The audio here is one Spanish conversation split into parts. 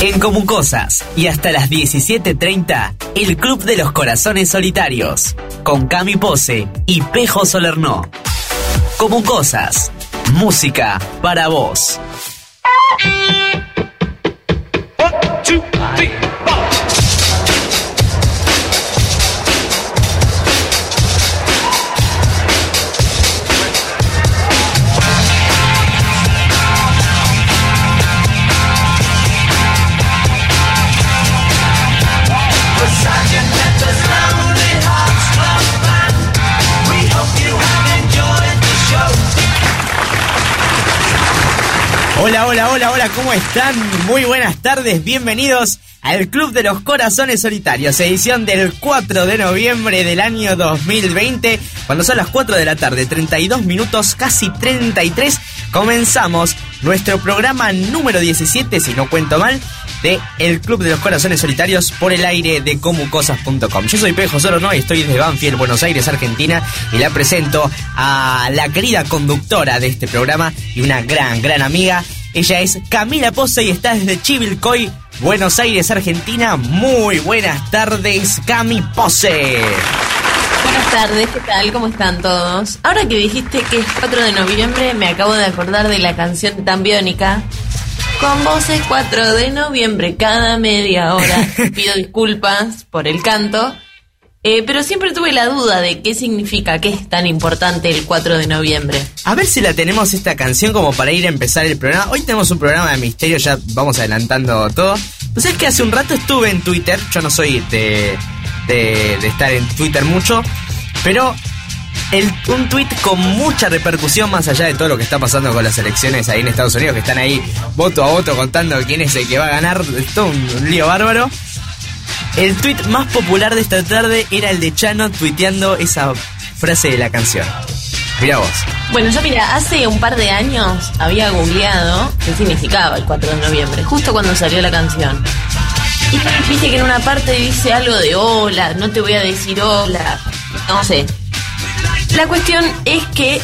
En Comucosas y hasta las 17.30, el Club de los Corazones Solitarios, con Cami Pose y Pejo Solerno. Comucosas, música para vos. Hola, hola, hola, hola, ¿cómo están? Muy buenas tardes, bienvenidos al Club de los Corazones Solitarios, edición del 4 de noviembre del año 2020, cuando son las 4 de la tarde, 32 minutos, casi 33, comenzamos nuestro programa número 17, si no cuento mal, de El Club de los Corazones Solitarios por el aire de comucosas.com. Yo soy Pejo Solo No y estoy desde Banfield, Buenos Aires, Argentina, y la presento a la querida conductora de este programa y una gran, gran amiga. Ella es Camila Pose y está desde Chivilcoy, Buenos Aires, Argentina. Muy buenas tardes, Cami Pose. Buenas tardes, ¿qué tal? ¿Cómo están todos? Ahora que dijiste que es 4 de noviembre, me acabo de acordar de la canción tan biónica. Con voces 4 de noviembre cada media hora. Pido disculpas por el canto. Eh, pero siempre tuve la duda de qué significa, qué es tan importante el 4 de noviembre. A ver si la tenemos esta canción como para ir a empezar el programa. Hoy tenemos un programa de misterio, ya vamos adelantando todo. Pues es que hace un rato estuve en Twitter, yo no soy de, de, de estar en Twitter mucho, pero el, un tweet con mucha repercusión más allá de todo lo que está pasando con las elecciones ahí en Estados Unidos, que están ahí voto a voto contando quién es el que va a ganar, es todo un lío bárbaro. El tweet más popular de esta tarde era el de Chano tuiteando esa frase de la canción. Mira vos. Bueno, yo mira, hace un par de años había googleado qué significaba el 4 de noviembre, justo cuando salió la canción. Y viste que en una parte dice algo de hola, no te voy a decir hola, no sé. La cuestión es que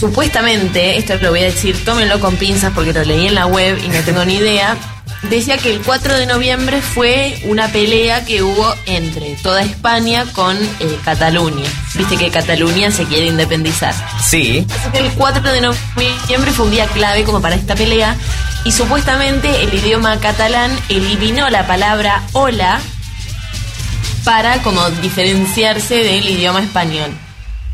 supuestamente, esto lo voy a decir, tómenlo con pinzas porque lo leí en la web y no tengo ni idea, decía que el 4 de noviembre fue una pelea que hubo entre toda España con eh, Cataluña. Viste que Cataluña se quiere independizar. Sí. Así que el 4 de noviembre fue un día clave como para esta pelea y supuestamente el idioma catalán eliminó la palabra hola para como diferenciarse del idioma español.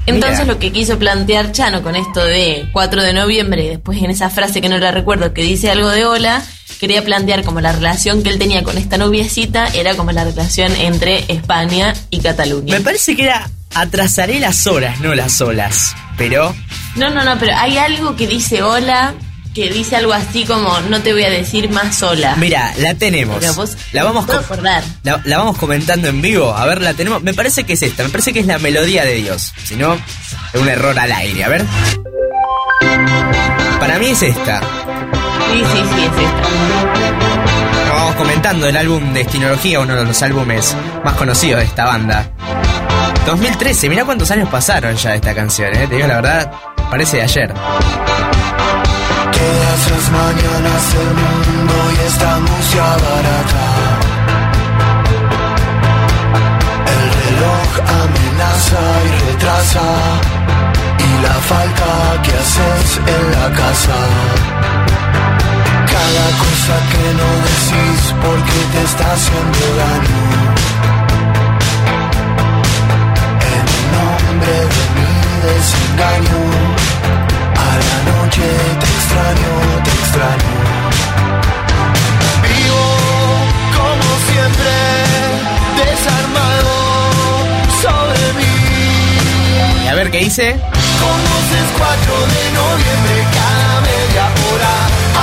Entonces Mira. lo que quiso plantear Chano con esto de 4 de noviembre, y después en esa frase que no la recuerdo que dice algo de hola, quería plantear como la relación que él tenía con esta noviecita era como la relación entre España y Cataluña. Me parece que era atrasaré las horas, no las olas. Pero No, no, no, pero hay algo que dice hola, que dice algo así como no te voy a decir más hola. mira, la tenemos. Pero vos- La vamos puedo co- acordar. la, la vamos comentando en vivo. A ver, la tenemos. Me parece que es esta. Me parece que es la melodía de Dios. Si no, es un error al aire. A ver. Para mí es esta. Sí, sí, sí, es esta. Lo vamos comentando el álbum Destinología, uno de los álbumes más conocidos de esta banda. 2013, mirá cuántos años pasaron ya de esta canción, ¿eh? Te digo la verdad, parece de ayer. Todas las mañanas el mundo y esta música barata. El reloj amenaza y retrasa. Y la falta que haces en la casa. Cada cosa que no decís porque te está haciendo daño. En nombre de dice. Con voces 4 de noviembre, cada media hora.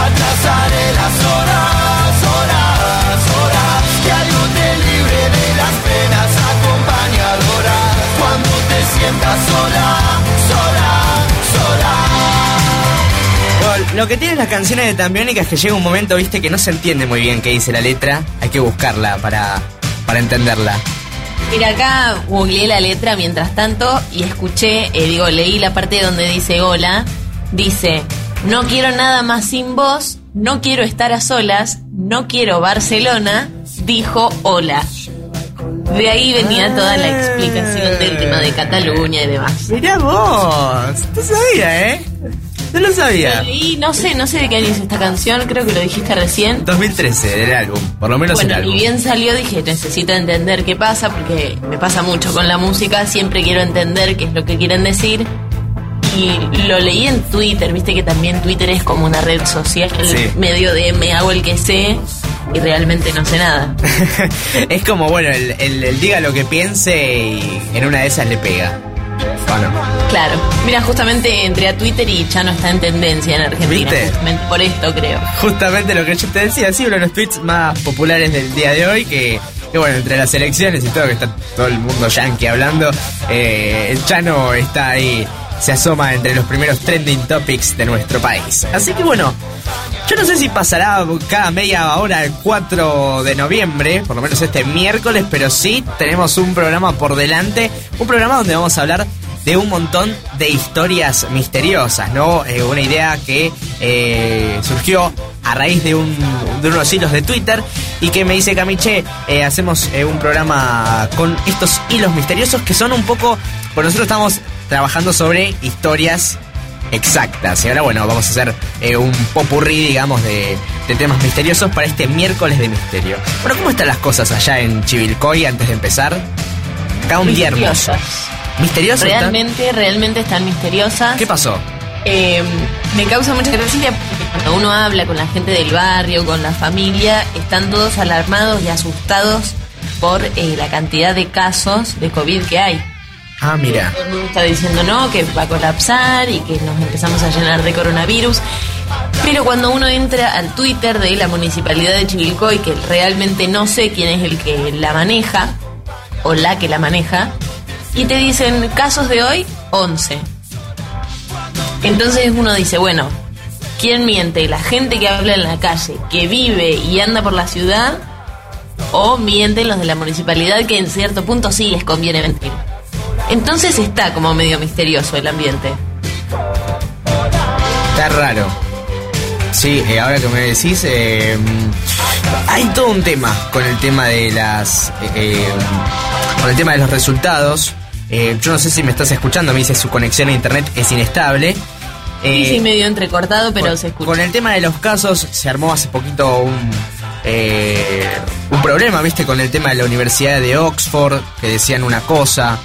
Atrasaré las horas, horas, horas. Que algo te libre de las penas acompañadoras. Cuando te sientas sola, sola, sola. Lo que tienen las canciones de Tambiónica es que llega un momento, viste, que no se entiende muy bien qué dice la letra. Hay que buscarla para, para entenderla. Mira, acá googleé la letra mientras tanto y escuché, eh, digo, leí la parte donde dice hola. Dice, no quiero nada más sin vos, no quiero estar a solas, no quiero Barcelona, dijo hola. De ahí venía toda la explicación del tema de Cataluña y demás. Mirá vos, no sabía, ¿eh? No lo sabía. Y no sé, no sé de qué año es esta canción, creo que lo dijiste recién. 2013 del álbum, por lo menos el Bueno, álbum. y bien salió, dije, necesito entender qué pasa, porque me pasa mucho con la música, siempre quiero entender qué es lo que quieren decir. Y lo leí en Twitter, viste que también Twitter es como una red social, Sí. medio de me hago el que sé y realmente no sé nada. es como, bueno, el, el- el diga lo que piense y en una de esas le pega. ¿O no? Claro, mira, justamente entré a Twitter y ya no está en tendencia en Argentina, ¿Viste? justamente por esto creo. Justamente lo que yo te decía, sí, uno de los tweets más populares del día de hoy, que, que bueno, entre las elecciones y todo, que está todo el mundo yankee hablando, eh, el Chano está ahí, se asoma entre los primeros trending topics de nuestro país. Así que bueno, yo no sé si pasará cada media hora el 4 de noviembre, por lo menos este miércoles, pero sí tenemos un programa por delante, un programa donde vamos a hablar de un montón de historias misteriosas, ¿no? Eh, una idea que eh, surgió a raíz de, un, de unos hilos de Twitter y que me dice Camiche, eh, hacemos un programa con estos hilos misteriosos que son un poco, por nosotros estamos trabajando sobre historias exactas. Y ahora, bueno, vamos a hacer eh, un popurrí, digamos, de, de temas misteriosos para este miércoles de misterio. Bueno, ¿cómo están las cosas allá en Chivilcoy antes de empezar? Acá un día hermoso. Misteriosas. Realmente, realmente están misteriosas. ¿Qué pasó? Eh, me causa mucha gracia porque cuando uno habla con la gente del barrio, con la familia, están todos alarmados y asustados por eh, la cantidad de casos de COVID que hay. Ah, mira. Todo el mundo está diciendo no, que va a colapsar y que nos empezamos a llenar de coronavirus. Pero cuando uno entra al Twitter de la municipalidad de Chivilcoy, que realmente no sé quién es el que la maneja, o la que la maneja, y te dicen casos de hoy, 11. Entonces uno dice, bueno, ¿quién miente? ¿La gente que habla en la calle, que vive y anda por la ciudad? ¿O mienten los de la municipalidad que en cierto punto sí les conviene mentir? Entonces está como medio misterioso el ambiente. Está raro. Sí, eh, ahora que me decís, eh, hay todo un tema con el tema de las, eh, con el tema de los resultados. Yo no sé si me estás escuchando, me dice su conexión a internet es inestable. Sí, sí, medio entrecortado, pero con, se escucha. con el tema de los casos se armó hace poquito un eh, un problema, viste, con el tema de la Universidad de Oxford que decían una cosa.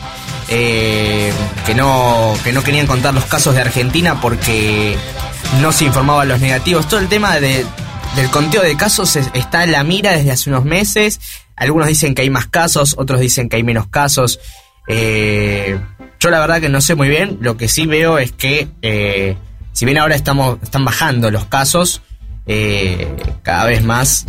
Eh, que no que no querían contar los casos de Argentina porque no se informaban los negativos. Todo el tema de, del conteo de casos es- está en la mira desde hace unos meses. Algunos dicen que hay más casos, otros dicen que hay menos casos. Eh, yo la verdad que no sé muy bien. Lo que sí veo es que eh, si bien ahora estamos están bajando los casos, cada vez más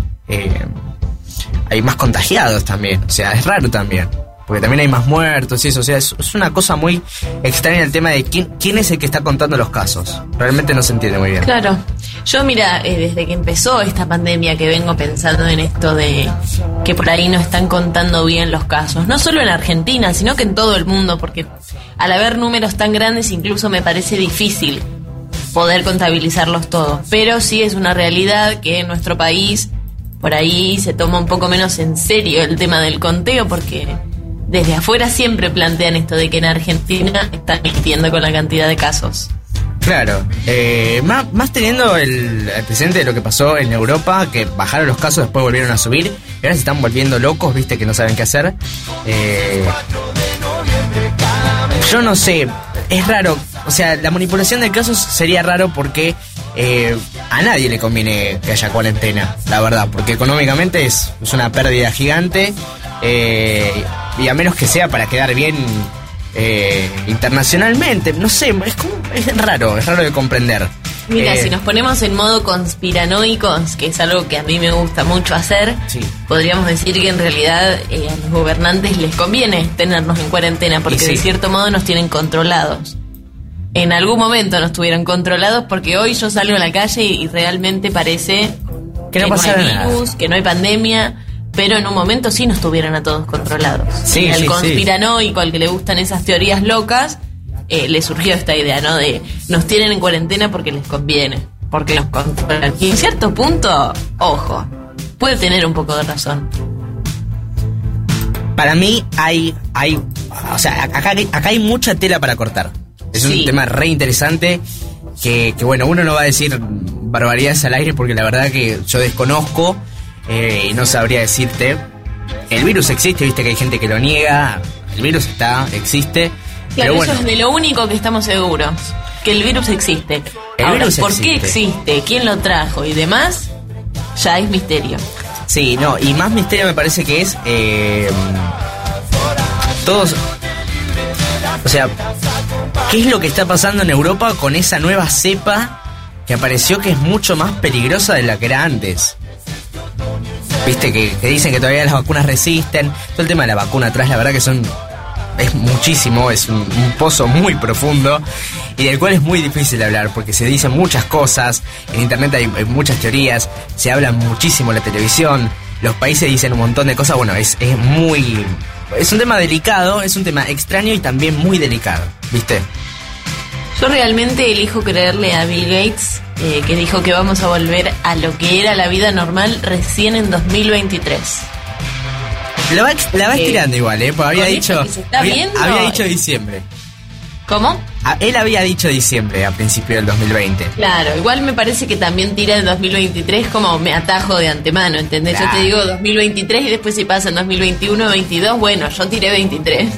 hay más contagiados también. O sea, es raro también. Porque también hay más muertos y eso. O sea, es, una cosa muy extraña el tema de quién, quién es el que está contando los casos. Realmente no se entiende muy bien. Claro. Yo, mira, eh, desde que empezó esta pandemia que vengo pensando en esto de que por ahí no están contando bien los casos, no solo en Argentina, sino que en todo el mundo, porque al haber números tan grandes incluso me parece difícil poder contabilizarlos todos. Pero sí es una realidad que en nuestro país por ahí se toma un poco menos en serio el tema del conteo, porque desde afuera siempre plantean esto de que en Argentina están mintiendo con la cantidad de casos. Claro, eh, más, teniendo el, el de lo que pasó en Europa, que bajaron los casos, después volvieron a subir, y ahora se están volviendo locos, viste, que no saben qué hacer. Eh, yo no sé, es raro, o sea, la manipulación de casos sería raro porque eh, a nadie le conviene que haya cuarentena, la verdad, porque económicamente es, es una pérdida gigante, eh, y a menos que sea para quedar bien eh, internacionalmente, no sé, es, como, es raro, es raro de comprender. Mira, Eh, si nos ponemos en modo conspiranoicos, que es algo que a mí me gusta mucho hacer, Sí. podríamos decir que en realidad eh, a los gobernantes les conviene tenernos en cuarentena, porque sí. de cierto modo nos tienen controlados. En algún momento nos tuvieron controlados porque hoy yo salgo a la calle y, y realmente parece Que no hay nada. virus, que no hay pandemia, pero en un momento sí nos tuvieron a todos controlados. Sí, Y al sí, sí. conspiranoico, al que le gustan esas teorías locas, eh, le surgió esta idea, ¿no? De nos tienen en cuarentena porque les conviene, porque los controlan. Y en cierto punto, ojo, puede tener un poco de razón. Para mí hay, hay, o sea, acá, hay- acá hay mucha tela para cortar. Es un tema re interesante que, que, bueno, uno no va a decir barbaridades al aire porque la verdad que yo desconozco eh, y no sabría decirte. El virus existe, viste que hay gente que lo niega. El virus está, existe. Claro, pero bueno, eso es de lo único que estamos seguros. Que el virus existe. El Ahora, virus ¿por qué existe. existe? ¿Quién lo trajo? Y demás, ya es misterio. Sí, no, y más misterio me parece que es. eh, todos. O sea, ¿qué es lo que está pasando en Europa con esa nueva cepa que apareció que es mucho más peligrosa de la que era antes? Viste que, dicen que todavía las vacunas resisten. Todo el tema de la vacuna atrás, la verdad que son. Es muchísimo, es un, pozo muy profundo y del cual es muy difícil hablar porque se dicen muchas cosas, en internet hay, hay muchas teorías, se habla muchísimo en la televisión, los países dicen un montón de cosas, bueno, es, es muy... Es un tema delicado, es un tema extraño y también muy delicado, ¿viste? Yo realmente elijo creerle a Bill Gates, eh, que dijo que vamos a volver a lo que era la vida normal recién en 2023. La va, la va Eh, estirando igual, ¿eh? Porque había dicho... había, viendo, había dicho diciembre. ¿Cómo? Ah, Él había dicho diciembre a principio del 2020. Claro, igual me parece que también tira el 2023 como me atajo de antemano, ¿entendés? Claro. Yo te digo 2023 y después si pasa en 2021, 22, bueno, yo tiré 23.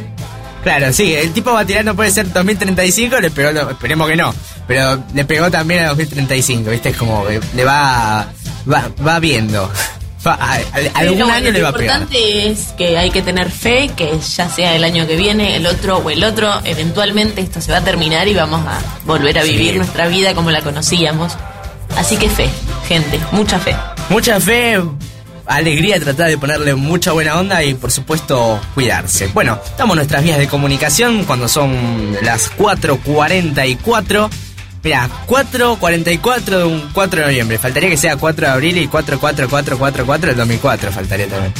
Claro, sí, el tipo va tirando puede ser 2035, le pegó, lo- esperemos que no, pero le pegó también a 2035, ¿viste? Es como le va, va, va viendo. Va- a- a- algún año le va a Lo pegar. importante es que hay que tener fe, que ya sea el año que viene, el otro o el otro, eventualmente esto se va a terminar y vamos a volver a Sí. vivir nuestra vida como la conocíamos. Así que fe, gente, mucha fe. Mucha fe, alegría, tratar de ponerle mucha buena onda y por supuesto cuidarse. Bueno, estamos en nuestras vías de comunicación cuando son las 4.44. Mira, 4.44 de un 4 de noviembre. Faltaría que sea 4 de abril y 44444 del 2004. Faltaría también.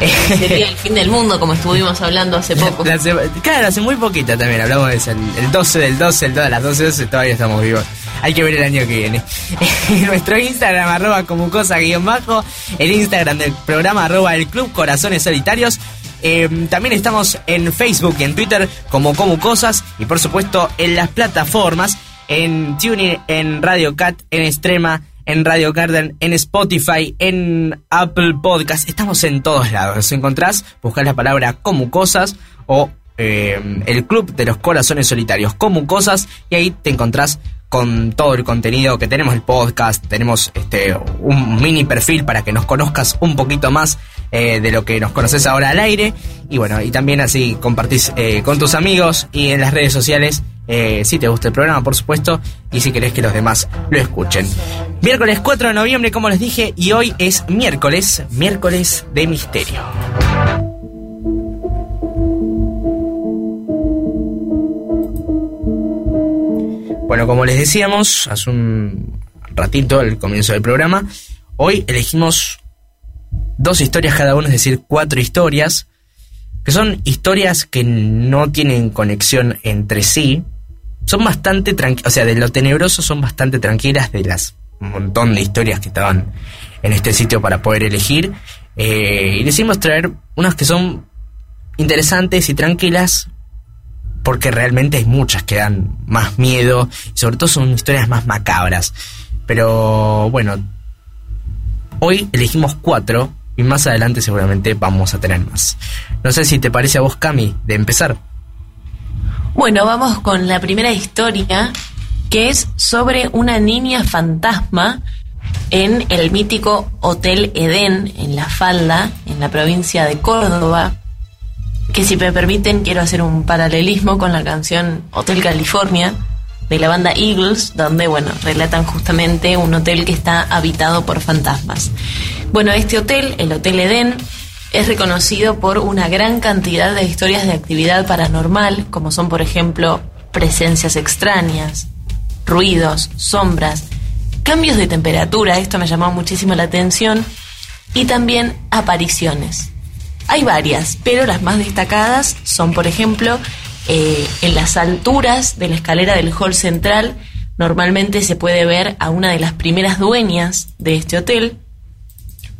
Sería el fin del mundo, como estuvimos hablando hace poco. La claro, hace muy poquito también hablamos de eso. El, el 12 del 12, el 2 de las 12 12, todavía estamos vivos. Hay que ver el año que viene. Nuestro Instagram, arroba como cosa guion bajo. El Instagram del programa, arroba el Club Corazones Solitarios. Eh, también estamos en Facebook y en Twitter como Como Cosas. Y por supuesto en las plataformas. En TuneIn, en Radio Cat, en Extrema, en Radio Garden, en Spotify, en Apple Podcast. Estamos en todos lados. Nos encontrás, buscás la palabra como cosas o eh, el Club de los Corazones Solitarios como cosas y ahí te encontrás con todo el contenido que tenemos, el podcast, tenemos este un mini perfil para que nos conozcas un poquito más eh, de lo que nos conoces ahora al aire y bueno, y también así compartís eh, con tus amigos y en las redes sociales eh, si te gusta el programa, por supuesto, y si querés que los demás lo escuchen. Miércoles 4 de noviembre, como les dije, y hoy es miércoles, miércoles de misterio. Bueno, como les decíamos hace un ratito al comienzo del programa, hoy elegimos dos historias cada uno, es decir, cuatro historias, que son historias que no tienen conexión entre sí, son bastante tranquilas, o sea, de lo tenebroso son bastante tranquilas de las montón de historias que estaban en este sitio para poder elegir. Eh, y decidimos traer unas que son interesantes y tranquilas, porque realmente hay muchas que dan más miedo, y sobre todo son historias más macabras. Pero bueno, hoy elegimos cuatro, y más adelante seguramente vamos a tener más. No sé si te parece a vos, Cami, de empezar. Bueno, vamos con la primera historia, que es sobre una niña fantasma en el mítico Hotel Edén, en La Falda, en la provincia de Córdoba, que si me permiten quiero hacer un paralelismo con la canción Hotel California de la banda Eagles, donde, bueno, relatan justamente un hotel que está habitado por fantasmas. Bueno, este hotel, el Hotel Edén, es reconocido por una gran cantidad de historias de actividad paranormal, como son, por ejemplo, presencias extrañas, ruidos, sombras, cambios de temperatura, esto me llamó muchísimo la atención, y también apariciones. Hay varias, pero las más destacadas son, por ejemplo, eh, en las alturas de la escalera del hall central, normalmente se puede ver a una de las primeras dueñas de este hotel,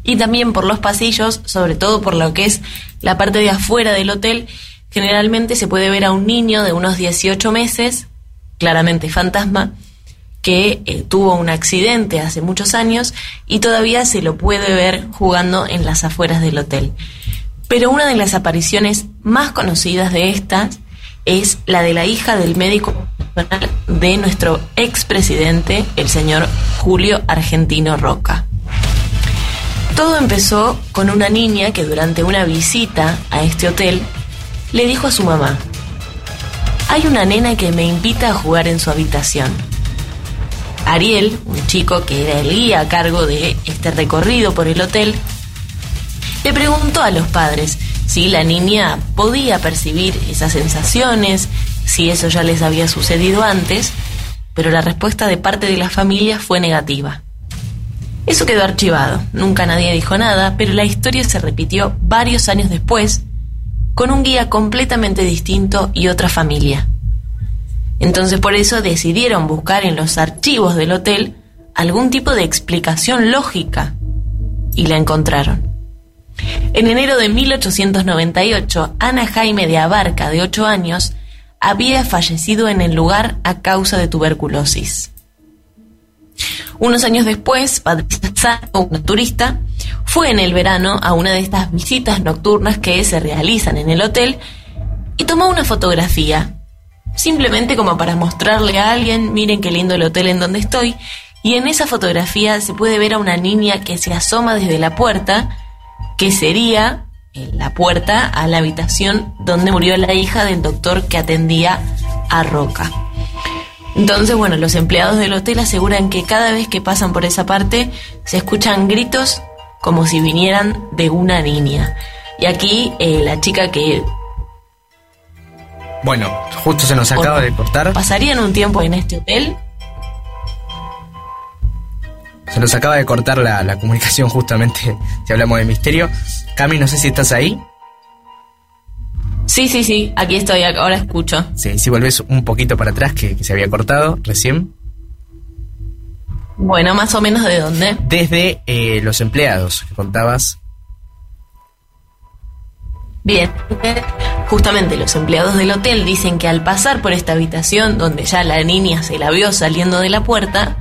Y también por los pasillos, sobre todo por lo que es la parte de afuera del hotel, generalmente se puede ver a un niño de unos 18 meses, claramente fantasma, que eh, tuvo un accidente hace muchos años y todavía se lo puede ver jugando en las afueras del hotel. Pero una de las apariciones más conocidas de estas es la de la hija del médico de nuestro expresidente, el señor Julio Argentino Roca. Todo empezó con una niña que durante una visita a este hotel le dijo a su mamá, hay una nena que me invita a jugar en su habitación. Ariel, un chico que era el guía a cargo de este recorrido por el hotel, le preguntó a los padres si la niña podía percibir esas sensaciones, si eso ya les había sucedido antes, pero la respuesta de parte de la familia fue negativa. Eso quedó archivado, nunca nadie dijo nada, pero la historia se repitió varios años después, con un guía completamente distinto y otra familia. Entonces por eso decidieron buscar en los archivos del hotel algún tipo de explicación lógica y la encontraron. En enero de 1898, Ana Jaime de Abarca, de 8 años, había fallecido en el lugar a causa de tuberculosis. Unos años después, Patricia Sato, una turista, fue en el verano a una de estas visitas nocturnas que se realizan en el hotel y tomó una fotografía, simplemente como para mostrarle a alguien, miren qué lindo el hotel en donde estoy, y en esa fotografía se puede ver a una niña que se asoma desde la puerta, que sería eh, la puerta a la habitación donde murió la hija del doctor que atendía a Roca. Entonces, bueno, los empleados del hotel aseguran que cada vez que pasan por esa parte se escuchan gritos como si vinieran de una niña. Y aquí eh, la chica que... Bueno, justo se nos acaba de cortar. ¿Pasarían un tiempo en este hotel? Se nos acaba de cortar la, la comunicación justamente si hablamos de misterio. Cami, no sé si estás ahí. Sí, sí, sí, aquí estoy, ahora escucho. Sí, si volvés un poquito para atrás, que, que se había cortado recién. Bueno, más o menos de dónde. Desde eh, los empleados que contabas. Bien, justamente los empleados del hotel dicen que al pasar por esta habitación donde ya la niña se la vio saliendo de la puerta,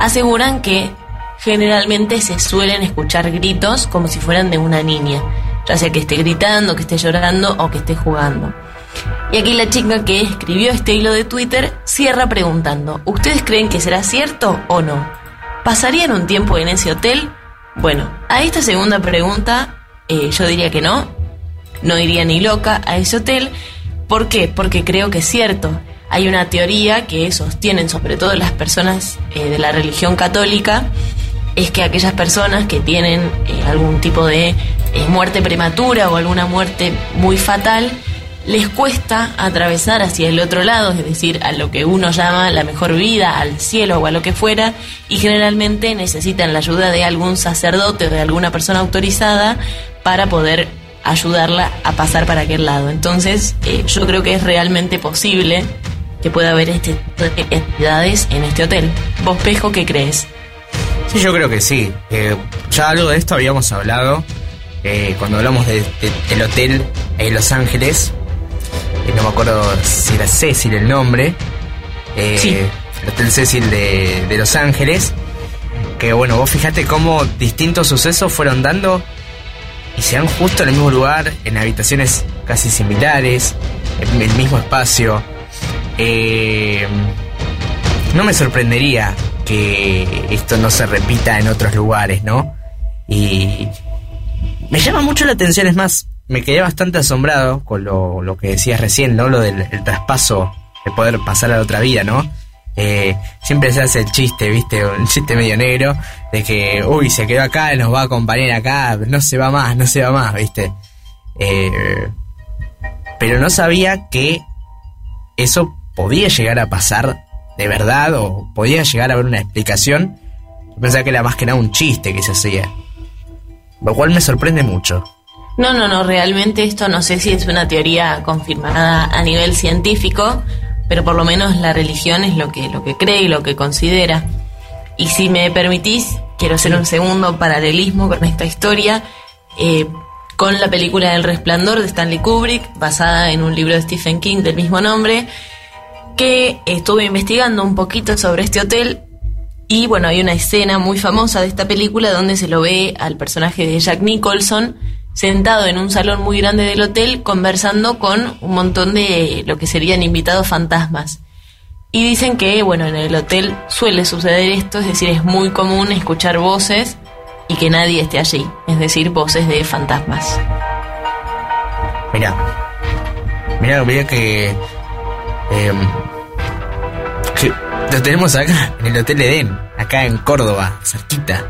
aseguran que generalmente se suelen escuchar gritos como si fueran de una niña, ya sea que esté gritando, que esté llorando o que esté jugando. Y aquí la chica que escribió este hilo de Twitter cierra preguntando, ¿ustedes creen que será cierto o no? ¿Pasarían un tiempo en ese hotel? Bueno, a esta segunda pregunta eh, yo diría que no, no iría ni loca a ese hotel. ¿Por qué? Porque creo que es cierto. Hay una teoría que sostienen sobre todo las personas eh, de la religión católica, es que aquellas personas que tienen eh, algún tipo de muerte prematura o alguna muerte muy fatal, les cuesta atravesar hacia el otro lado, es decir, a lo que uno llama la mejor vida, al cielo o a lo que fuera, y generalmente necesitan la ayuda de algún sacerdote o de alguna persona autorizada para poder ayudarla a pasar para aquel lado. Entonces, eh, yo creo que es realmente posible que pueda haber este entidades en este hotel. ¿Vos, Pejo, qué crees? Sí, yo creo que sí. Eh, ya algo de esto habíamos hablado eh, cuando hablamos de, de, del hotel en Los Ángeles. Eh, no me acuerdo si era Cecil el nombre. Eh, Sí. El Hotel Cecil de, de Los Ángeles. Que bueno, vos fijate cómo distintos sucesos fueron dando y se dan justo en el mismo lugar, en habitaciones casi similares, en el mismo espacio. Eh, no me sorprendería que esto no se repita en otros lugares, ¿no? Y me llama mucho la atención, es más, me quedé bastante asombrado con lo, lo que decías recién, ¿no? Lo del el traspaso, de poder pasar a la otra vida, ¿no? Eh, siempre se hace el chiste, ¿viste? Un chiste medio negro, de que, uy, se quedó acá, nos va a acompañar acá, no se va más, no se va más, ¿viste? Eh, pero no sabía que eso podía llegar a pasar de verdad o podía llegar a haber una explicación. Yo pensaba que era más que nada un chiste que se hacía. Lo cual me sorprende mucho. No, no, no, realmente esto no sé si es una teoría confirmada a nivel científico, pero por lo menos la religión es lo que, lo que cree y lo que considera. Y si me permitís, quiero hacer un segundo paralelismo con esta historia, eh, con la película El Resplandor de Stanley Kubrick, basada en un libro de Stephen King del mismo nombre, que estuve investigando un poquito sobre este hotel y bueno, hay una escena muy famosa de esta película donde se lo ve al personaje de Jack Nicholson sentado en un salón muy grande del hotel conversando con un montón de lo que serían invitados fantasmas. Y dicen que, bueno, en el hotel suele suceder esto, es decir, es muy común escuchar voces y que nadie esté allí, es decir, voces de fantasmas. Mira, mira, mira que, em, que lo tenemos acá, en el Hotel Edén, acá en Córdoba, cerquita.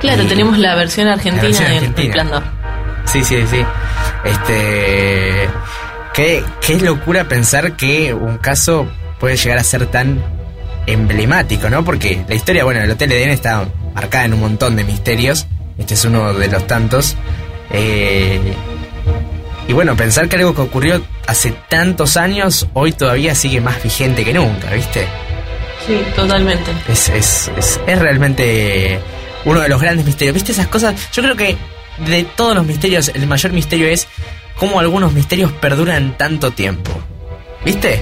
Claro, Y- tenemos la versión argentina versión del. Resplandor. Sí, sí, sí. Este. Qué, qué locura pensar que un caso puede llegar a ser tan emblemático, ¿no? Porque la historia, bueno, el Hotel Edén está marcada en un montón de misterios. Este es uno de los tantos. Eh, y bueno, pensar que algo que ocurrió hace tantos años, hoy todavía sigue más vigente que nunca, ¿viste? Sí, totalmente. Es, es, es, es realmente uno de los grandes misterios. ¿Viste esas cosas? Yo creo que de todos los misterios, el mayor misterio es cómo algunos misterios perduran tanto tiempo. ¿Viste?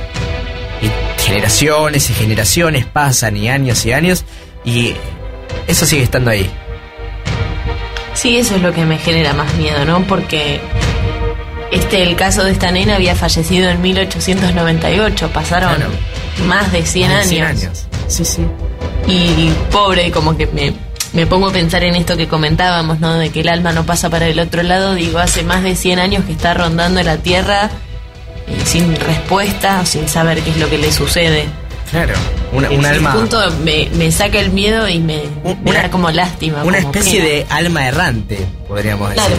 Y generaciones y generaciones pasan y años y años y eso sigue estando ahí. Sí, eso es lo que me genera más miedo, ¿no? Porque este, el caso de esta nena había fallecido en 1898, pasaron Claro. más de 100 Más de años. 100 años. Sí, sí. Y pobre, como que me, me pongo a pensar en esto que comentábamos, ¿no? De que el alma no pasa para el otro lado. Digo, hace más de 100 años que está rondando la tierra eh, sin respuesta, sin saber qué es lo que le sucede. Claro. Una, un alma. punto me, me saca el miedo y me, Un- me una- da como lástima. Una como especie pena. de alma errante, podríamos decir.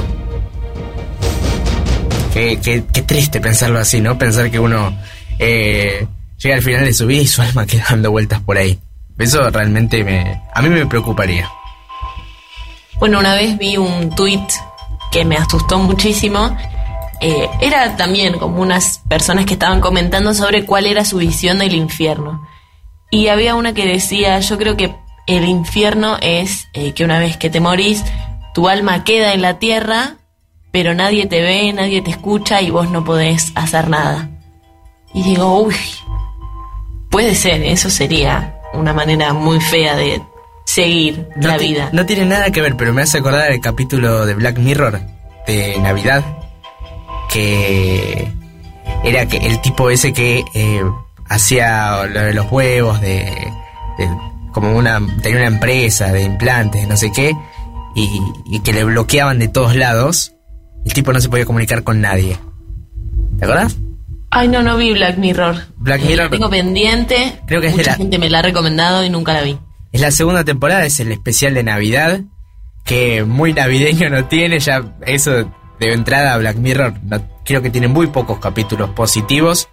Qué, qué- qué triste pensarlo así, ¿no? Pensar que uno eh, llega al final de su vida y su alma queda dando vueltas por ahí. Eso realmente me, a mí me preocuparía. Bueno, una vez vi un tweet que me asustó muchísimo. Eh, era también como unas personas que estaban comentando sobre cuál era su visión del infierno. Y había una que decía, yo creo que el infierno es eh, que una vez que te morís, tu alma queda en la tierra, pero nadie te ve, nadie te escucha y vos no podés hacer nada. Y digo, uy, puede ser, eso sería una manera muy fea de seguir No la vida. No tiene nada que ver, pero me hace acordar el capítulo de Black Mirror de Navidad. Que era que el tipo ese que eh, hacía lo de los huevos, de, de- como una. tenía una empresa de implantes, no sé qué, y, y que le bloqueaban de todos lados. El tipo no se podía comunicar con nadie. ¿Te acuerdas? Ay, no, no vi Black Mirror. Black Mirror- la tengo pendiente. Creo que es de Mucha la- gente me la ha recomendado y nunca la vi. Es la segunda temporada, es el especial de Navidad, que muy navideño no tiene, ya eso de entrada Black Mirror, no- creo que tiene muy pocos capítulos positivos.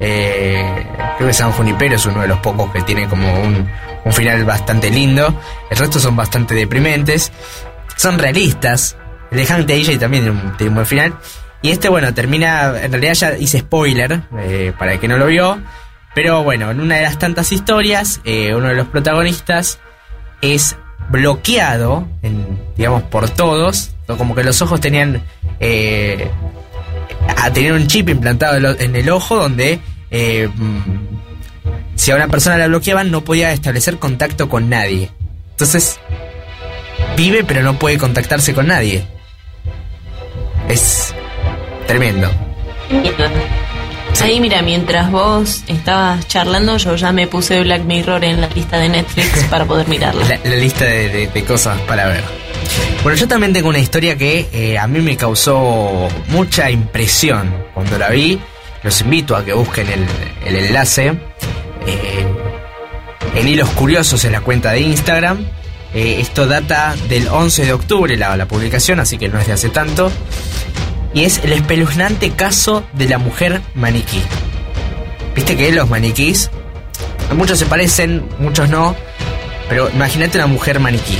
Eh, creo que San Junipero es uno de los pocos que tiene como un, un final bastante lindo. El resto son bastante deprimentes. Son realistas. El de Hank DJ también tiene un, tiene un buen final. Y este, bueno, termina. En realidad ya hice spoiler eh, para el que no lo vio. Pero bueno, en una de las tantas historias, eh, uno de los protagonistas es bloqueado, en, digamos, por todos. Como que los ojos tenían. Eh, a tener un chip implantado en el ojo donde. mm, si a una persona la bloqueaban, no podía establecer contacto con nadie. Entonces, vive pero no puede contactarse con nadie. Es tremendo. Ahí, mira, mientras vos estabas charlando, yo ya me puse Black Mirror en la lista de Netflix para poder mirarla. La, la lista de, de- de cosas para ver. Bueno, yo también tengo una historia que eh, a mí me causó mucha impresión cuando la vi. Los invito a que busquen el, el enlace. eh, en Hilos Curiosos en la cuenta de Instagram. Eh, esto data del 11 de octubre la, la publicación, así que no es de hace tanto. Y es el espeluznante caso de la mujer maniquí. Viste que los maniquís, muchos se parecen, muchos no. Pero imagínate una mujer maniquí.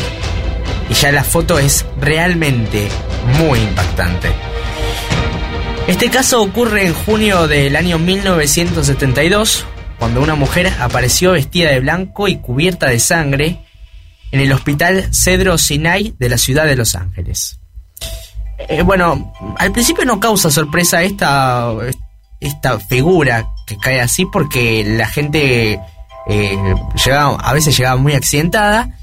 Y ya la foto es realmente muy impactante. Este caso ocurre en junio del año 1972, cuando una mujer apareció vestida de blanco y cubierta de sangre en el Hospital Cedro Sinai de la ciudad de Los Ángeles. Eh, bueno, al principio no causa sorpresa esta, esta figura que cae así porque la gente eh, a veces llegaba muy accidentada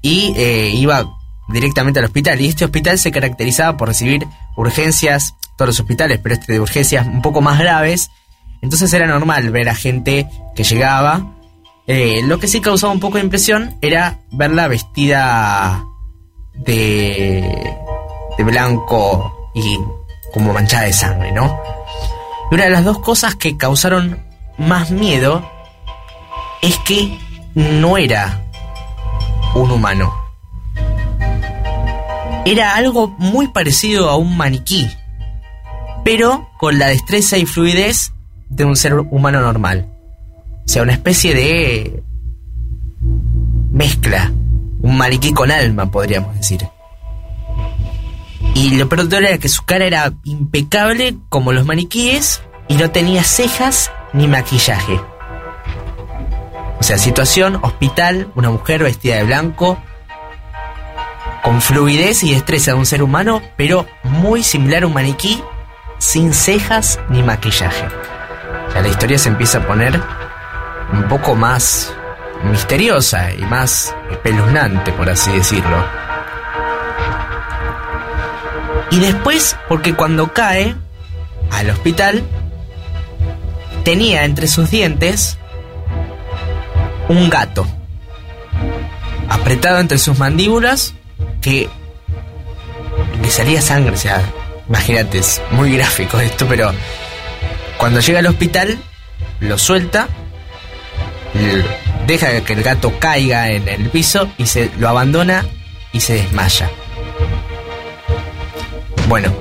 y eh, iba directamente al hospital. Y este hospital se caracterizaba por recibir urgencias, todos los hospitales, pero este de urgencias un poco más graves. Entonces era normal ver a gente que llegaba. Eh, lo que sí causaba un poco de impresión era verla vestida de, de blanco y como manchada de sangre, ¿no? Y una de las dos cosas que causaron más miedo es que no era un humano. Era algo muy parecido a un maniquí, pero con la destreza y fluidez de un ser humano normal. Sea, una especie de mezcla, un maniquí con alma, podríamos decir. Y lo peor era que su cara era impecable como los maniquíes y no tenía cejas ni maquillaje. O sea, situación, hospital, una mujer vestida de blanco, con fluidez y destreza de un ser humano, pero muy similar a un maniquí, sin cejas ni maquillaje. Ya la historia se empieza a poner un poco más misteriosa y más espeluznante, por así decirlo. Y después, porque cuando cae al hospital, tenía entre sus dientes un gato, apretado entre sus mandíbulas, que le salía sangre, o sea, imagínate, es muy gráfico esto, pero cuando llega al hospital, lo suelta, deja que el gato caiga en el piso y se lo abandona y se desmaya. Bueno,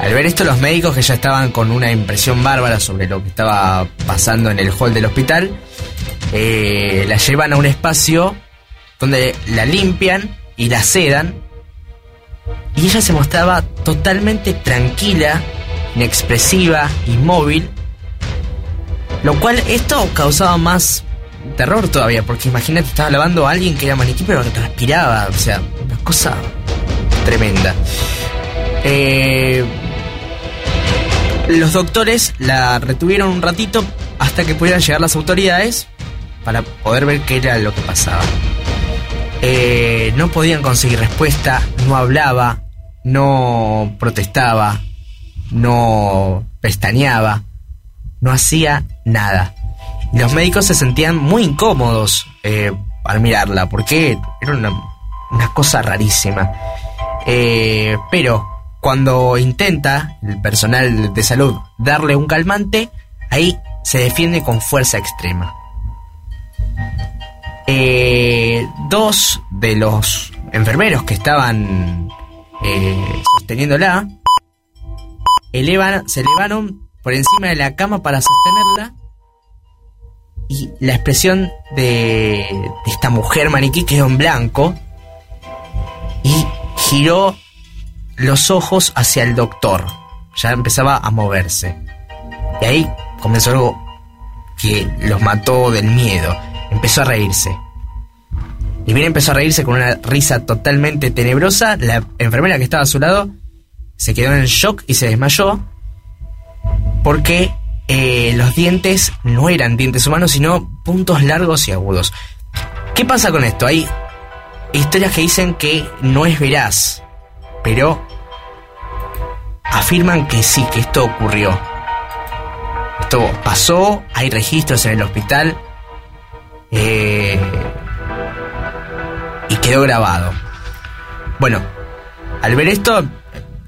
al ver esto los médicos que ya estaban con una impresión bárbara sobre lo que estaba pasando en el hall del hospital, eh, la llevan a un espacio donde la limpian y la sedan. Y ella se mostraba totalmente tranquila, inexpresiva, inmóvil. Lo cual esto causaba más terror todavía, porque imagínate, estaba lavando a alguien que era maniquí pero transpiraba, o sea, una cosa tremenda. Eh, los doctores la retuvieron un ratito hasta que pudieran llegar las autoridades para poder ver qué era lo que pasaba. Eh, no podían conseguir respuesta, no hablaba, no protestaba, no pestañeaba, no hacía nada. Los médicos se sentían muy incómodos eh, al mirarla, porque era una, cosa rarísima. Eh, pero cuando intenta el personal de salud darle un calmante, ahí se defiende con fuerza extrema. Eh, dos de los enfermeros que estaban eh, sosteniéndola elevan, se elevaron por encima de la cama para sostenerla y la expresión de, de esta mujer maniquí quedó en blanco y giró los ojos hacia el doctor. Ya empezaba a moverse. Y ahí comenzó algo que los mató del miedo empezó a reírse. Y bien empezó a reírse con una risa totalmente tenebrosa. La enfermera que estaba a su lado se quedó en shock y se desmayó porque eh, los dientes no eran dientes humanos, sino puntos largos y agudos. ¿Qué pasa con esto? Hay historias que dicen que no es veraz, pero afirman que sí, que esto ocurrió. Esto pasó, hay registros en el hospital, eh, y quedó grabado. Bueno, al ver esto,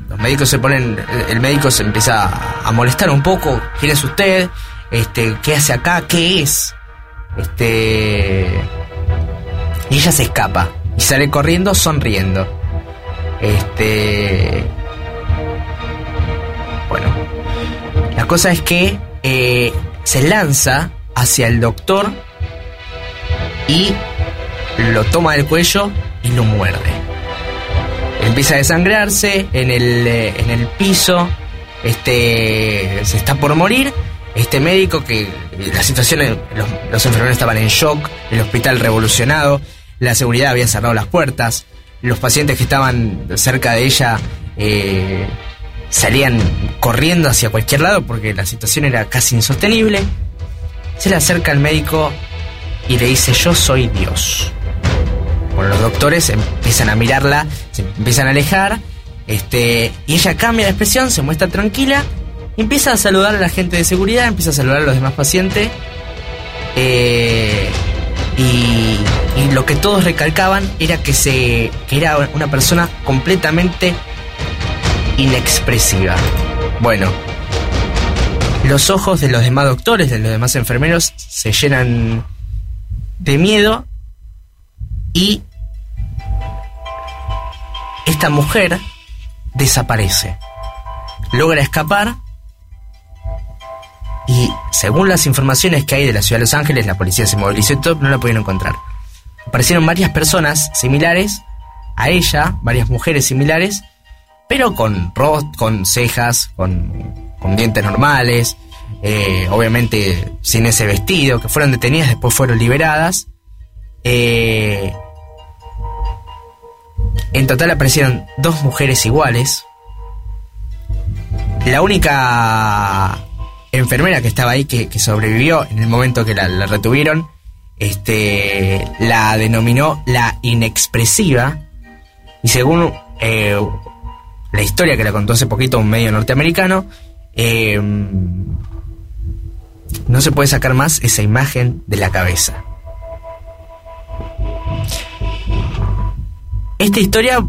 los médicos se ponen, el médico se empieza a molestar un poco. ¿Quién es usted? Este, ¿qué hace acá? ¿Qué es? Este, y ella se escapa y sale corriendo sonriendo. Este, bueno, la cosa es que eh, se lanza hacia el doctor y lo toma del cuello y lo muerde. Empieza a desangrarse en el, eh, en el piso, este, se está por morir. Este médico que la situación, los, los enfermeros estaban en shock, el hospital revolucionado, la seguridad había cerrado las puertas, los pacientes que estaban cerca de ella eh, salían corriendo hacia cualquier lado porque la situación era casi insostenible. Se le acerca al médico y le dice, yo soy Dios. Bueno, los doctores empiezan a mirarla, se empiezan a alejar, este, y ella cambia la expresión, se muestra tranquila, empieza a saludar a la gente de seguridad, empieza a saludar a los demás pacientes, eh, y, y lo que todos recalcaban era que, se, que era una persona completamente inexpresiva. Bueno, los ojos de los demás doctores, de los demás enfermeros, se llenan de miedo y esta mujer desaparece. Logra escapar y según las informaciones que hay de la ciudad de Los Ángeles, la policía se movilizó y todo, no la pudieron encontrar. Aparecieron varias personas similares a ella, varias mujeres similares, pero con rostro, con cejas, con, dientes normales, eh, obviamente sin ese vestido, que fueron detenidas, después fueron liberadas. Eh, en total aparecieron dos mujeres iguales. La única enfermera que estaba ahí que, sobrevivió en el momento que la, la, retuvieron, este, la denominó la inexpresiva. Y según eh, la historia que la contó hace poquito un medio norteamericano, eh, no se puede sacar más esa imagen de la cabeza. Esta historia,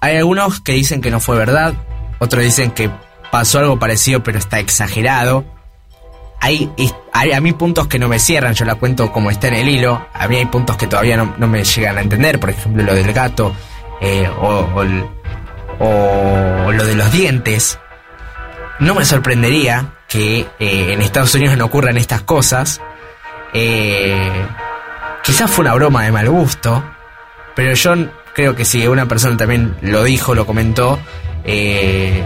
hay algunos que dicen que no fue verdad, otros dicen que pasó algo parecido pero está exagerado. Hay, hay a mí puntos que no me cierran, yo la cuento como está en el hilo. A mí hay puntos que todavía no, no me llegan a entender, por ejemplo lo del gato eh, o, o, lo de los dientes. No me sorprendería que eh, en Estados Unidos no ocurran estas cosas. Eh, quizás fue una broma de mal gusto, pero yo creo que si una persona también lo dijo, lo comentó, eh,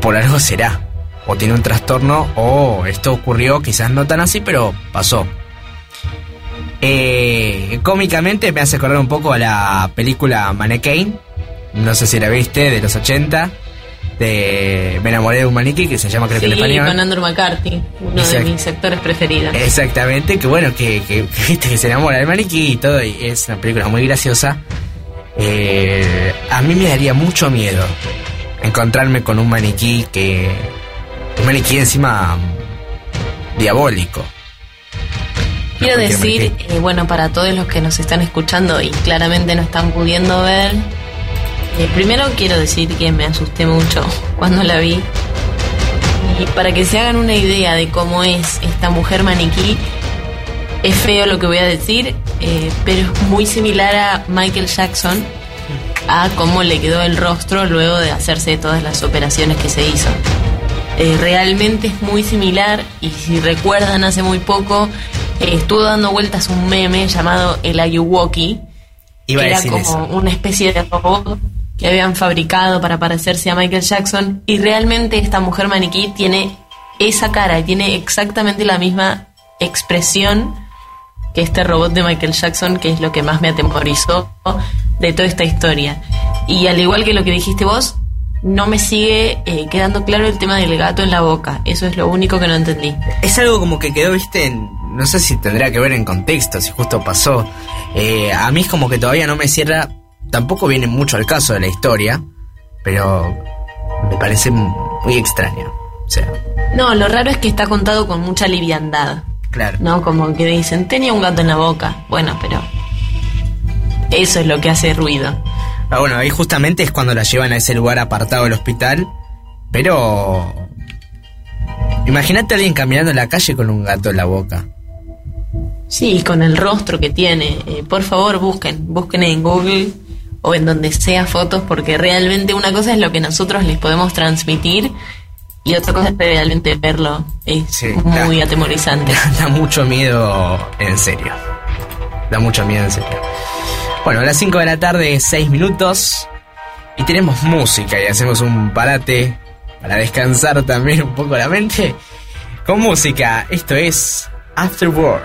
por algo será. O tiene un trastorno o esto ocurrió, quizás no tan así, pero pasó. Eh, cómicamente me hace acordar un poco a la película Mannequin, no sé si la viste, de los 80, de Me enamoré de un maniquí, que se llama creo sí, que en español. con Andrew McCarthy, uno de mis sectores preferidos. Exactamente, que bueno, que, que, que se enamora del maniquí y todo, y es una película muy graciosa. Eh, a mí me daría mucho miedo encontrarme con un maniquí que. Un maniquí encima. diabólico. Quiero decir, eh, bueno, para todos los que nos están escuchando y claramente no están pudiendo ver, eh, primero quiero decir que me asusté mucho cuando la vi. Y para que se hagan una idea de cómo es esta mujer maniquí, es feo lo que voy a decir, eh, pero es muy similar a Michael Jackson, a cómo le quedó el rostro luego de hacerse todas las operaciones que se hizo. Eh, realmente es muy similar y si recuerdan hace muy poco eh, estuvo dando vueltas un meme llamado el Ayuwoki Iba a que era como eso. una especie de robot que habían fabricado para parecerse a Michael Jackson y realmente esta mujer maniquí tiene esa cara y tiene exactamente la misma expresión que este robot de Michael Jackson que es lo que más me atemorizó de toda esta historia y al igual que lo que dijiste vos no me sigue eh, quedando claro el tema del gato en la boca eso es lo único que no entendí Es algo como que quedó, viste, en- no sé si tendrá que ver en contexto, si justo pasó. Eh, a mí es como que todavía no me cierra, tampoco viene mucho al caso de la historia, pero me parece muy extraño. O sea, no lo raro es que está contado con mucha liviandad claro. ¿no? Como que dicen, tenía un gato en la boca. Bueno, pero eso es lo que hace ruido. Ah, bueno, ahí justamente es cuando la llevan a ese lugar apartado del hospital, pero... Imagínate a alguien caminando en la calle con un gato en la boca. Sí, con el rostro que tiene. Eh, por favor, busquen, busquen en Google o en donde sea fotos, porque realmente una cosa es lo que nosotros les podemos transmitir y otra cosa es realmente verlo. Es Sí, muy da- atemorizante. Da mucho miedo en serio. Da mucho miedo en serio. Bueno, a las 5 de la tarde, 6 minutos. Y tenemos música y hacemos un parate para descansar también un poco la mente. Con música, esto es Afterworld.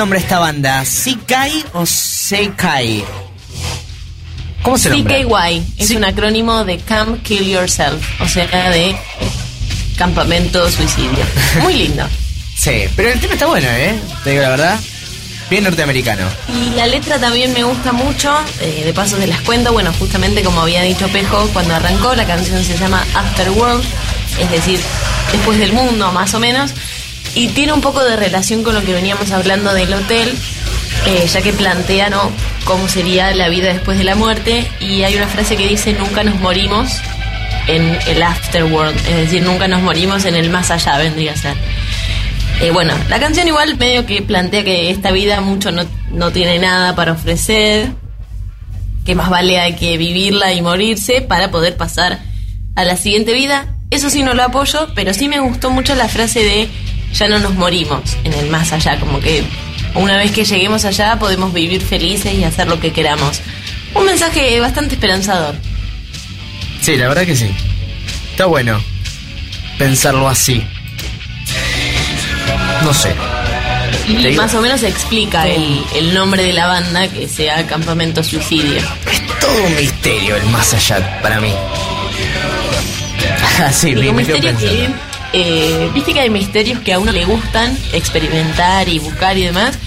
Nombra esta banda? ¿Sikai o Sekai? ¿Cómo se nombra? CKY es Sí. un acrónimo de Camp Kill Yourself, o sea, de campamento suicidio. Muy lindo. Sí, pero el tema está bueno, ¿eh? Te digo la verdad. Bien norteamericano. Y la letra también me gusta mucho, eh, de paso se las cuento, bueno, justamente como había dicho Pejo cuando arrancó, la canción se llama Afterworld, es decir, después del mundo más o menos, y tiene un poco de relación con lo que veníamos hablando del hotel, eh, ya que plantea ¿no? cómo sería la vida después de la muerte, y hay una frase que dice, nunca nos morimos en el Afterworld, es decir, nunca nos morimos en el más allá, vendría a ser. Eh, bueno, la canción igual medio que plantea que esta vida mucho no, no tiene nada para ofrecer, que más vale hay que vivirla y morirse para poder pasar a la siguiente vida. Eso sí no lo apoyo, pero sí me gustó mucho la frase de ya no nos morimos en el más allá, como que una vez que lleguemos allá podemos vivir felices y hacer lo que queramos. Un mensaje bastante esperanzador. Sí, la verdad que sí. Está bueno pensarlo así. No sé. Y más o menos explica el, el nombre de la banda que sea Campamento Suicidio. Es todo un misterio el más allá para mí. Sí, me, un misterio que. Eh, viste que hay misterios que a uno le gustan experimentar y buscar y demás,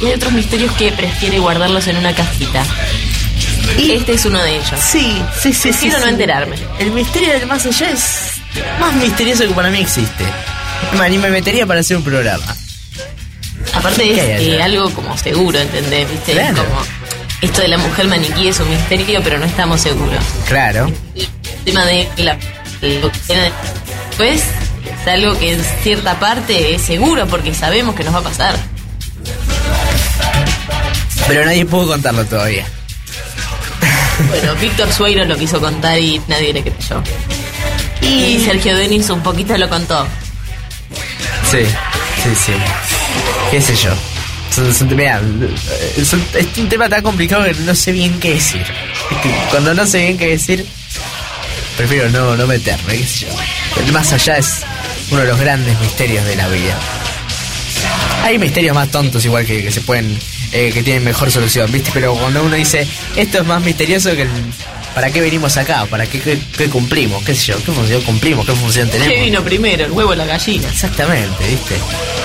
y hay otros misterios que prefiere guardarlos en una cajita. Y- este es uno de ellos. Sí, sí, sí, sí. Prefiero no sí. enterarme. El misterio del más allá es más misterioso que para mí existe. Ni me metería para hacer un programa. Aparte ¿Qué hay es eh, algo como seguro, ¿entendés? ¿Viste? Es Claro. como esto de la mujer maniquí es un misterio, pero no estamos seguros. Claro. El tema de la después es algo que en cierta parte es seguro porque sabemos que nos va a pasar. Pero nadie pudo contarlo todavía. Bueno, Víctor Sueiro lo quiso contar y nadie le creyó. Y Sergio Denis un poquito lo contó. Sí, sí, sí. ¿Qué sé yo? Es, un, es un tema tan complicado que no sé bien qué decir. Es que cuando no sé bien qué decir, prefiero no, no meterme, qué sé yo. El más allá es uno de los grandes misterios de la vida. Hay misterios más tontos igual que, que se pueden, eh, que tienen mejor solución, ¿viste? Pero cuando uno dice, esto es más misterioso que el... ¿Para qué venimos acá? ¿Para qué, qué- qué cumplimos? ¿Qué sé yo? ¿Qué función cumplimos? ¿Qué función tenemos? ¿Qué vino primero, el huevo o la gallina? Exactamente, ¿viste?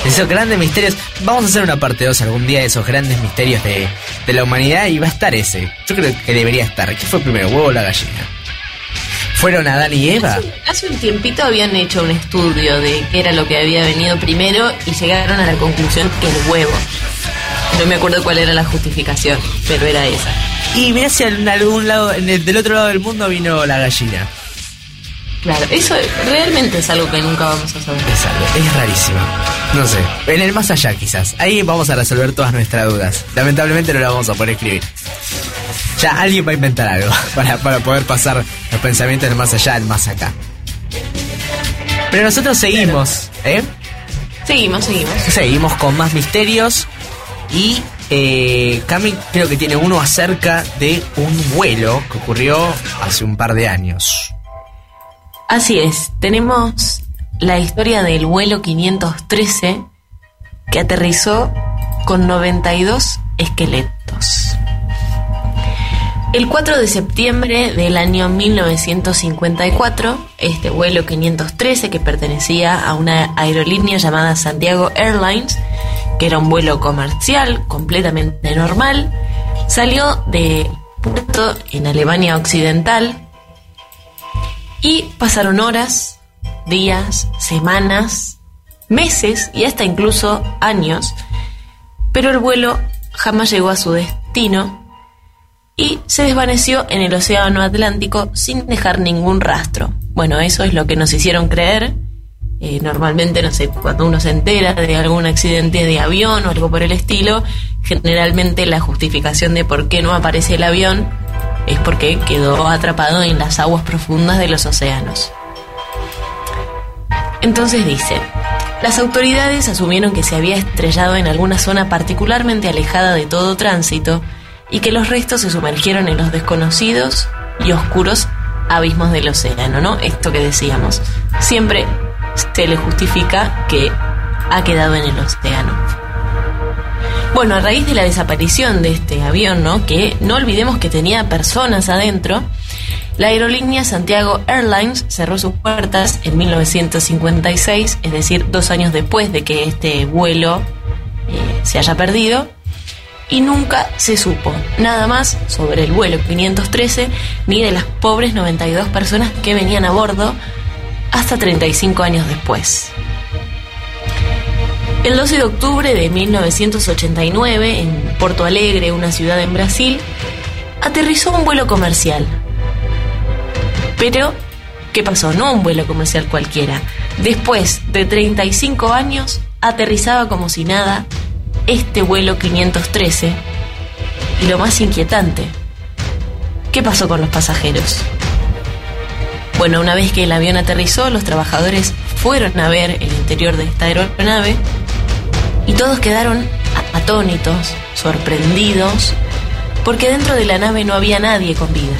Esos grandes misterios. Vamos a hacer una parte 2 algún día de esos grandes misterios de, de la humanidad y va a estar ese. Yo creo que debería estar. ¿Qué fue primero, huevo o la gallina? ¿Fueron Adán y Eva? Hace, hace un tiempito habían hecho un estudio de qué era lo que había venido primero y llegaron a la conclusión que el huevo. No me acuerdo cuál era la justificación, pero era esa. Y mirá si en algún lado, en el- del otro lado del mundo vino la gallina. Claro, eso realmente es algo que nunca vamos a saber. Es, algo- es rarísimo. No sé. En el más allá, quizás. Ahí vamos a resolver todas nuestras dudas. Lamentablemente no la vamos a poder escribir. Ya alguien va a inventar algo para, para poder pasar los pensamientos del más allá al más acá. Pero nosotros seguimos, ¿eh? Seguimos, seguimos. Seguimos con más misterios. Y eh, Cami creo que tiene uno acerca de un vuelo que ocurrió hace un par de años. Así es, tenemos la historia del vuelo 513 que aterrizó con 92 esqueletos. El 4 de septiembre del año 1954, este vuelo 513 que pertenecía a una aerolínea llamada Santiago Airlines, que era un vuelo comercial completamente normal, salió de puerto en Alemania Occidental y pasaron horas, días, semanas, meses y hasta incluso años, pero el vuelo jamás llegó a su destino y se desvaneció en el Océano Atlántico sin dejar ningún rastro. Bueno, eso es lo que nos hicieron creer. Eh, normalmente, no sé, cuando uno se entera de algún accidente de avión o algo por el estilo, generalmente la justificación de por qué no aparece el avión es porque quedó atrapado en las aguas profundas de los océanos. Entonces dice, las autoridades asumieron que se había estrellado en alguna zona particularmente alejada de todo tránsito y que los restos se sumergieron en los desconocidos y oscuros abismos del océano, ¿no? Esto que decíamos. Siempre se le justifica que ha quedado en el océano. Bueno, a raíz de la desaparición de este avión, ¿no? Que no olvidemos que tenía personas adentro, la aerolínea Santiago Airlines cerró sus puertas en 1956, es decir, dos años después de que este vuelo eh, se haya perdido, y nunca se supo nada más sobre el vuelo 513 ni de las pobres 92 personas que venían a bordo hasta 35 años después. El 12 de octubre de 1989, en Porto Alegre, una ciudad en Brasil, aterrizó un vuelo comercial. Pero, ¿qué pasó? No un vuelo comercial cualquiera. Después de 35 años, aterrizaba como si nada este vuelo 513. Y lo más inquietante, ¿qué pasó con los pasajeros? Bueno, una vez que el avión aterrizó, los trabajadores fueron a ver el interior de esta aeronave y todos quedaron atónitos, sorprendidos, porque dentro de la nave no había nadie con vida.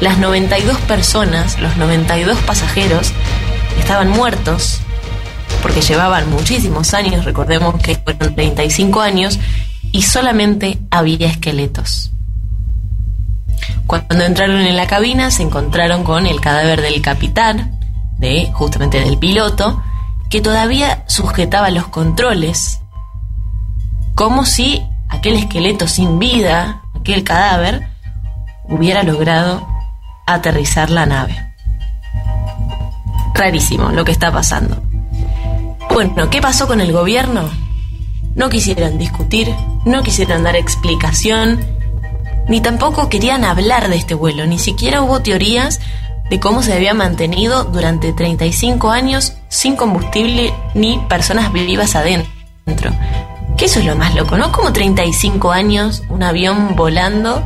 Las 92 personas, los 92 pasajeros, estaban muertos porque llevaban muchísimos años, recordemos que fueron 35 años, y solamente había esqueletos. Cuando entraron en la cabina se encontraron con el cadáver del capitán, de justamente del piloto, que todavía sujetaba los controles, como si aquel esqueleto sin vida, aquel cadáver, hubiera logrado aterrizar la nave. Rarísimo lo que está pasando. Bueno, ¿qué pasó con el gobierno? No quisieron discutir, no quisieron dar explicación, ni tampoco querían hablar de este vuelo, ni siquiera hubo teorías de cómo se había mantenido durante 35 años sin combustible ni personas vivas adentro. Que eso es lo más loco, ¿no? Como 35 años, un avión volando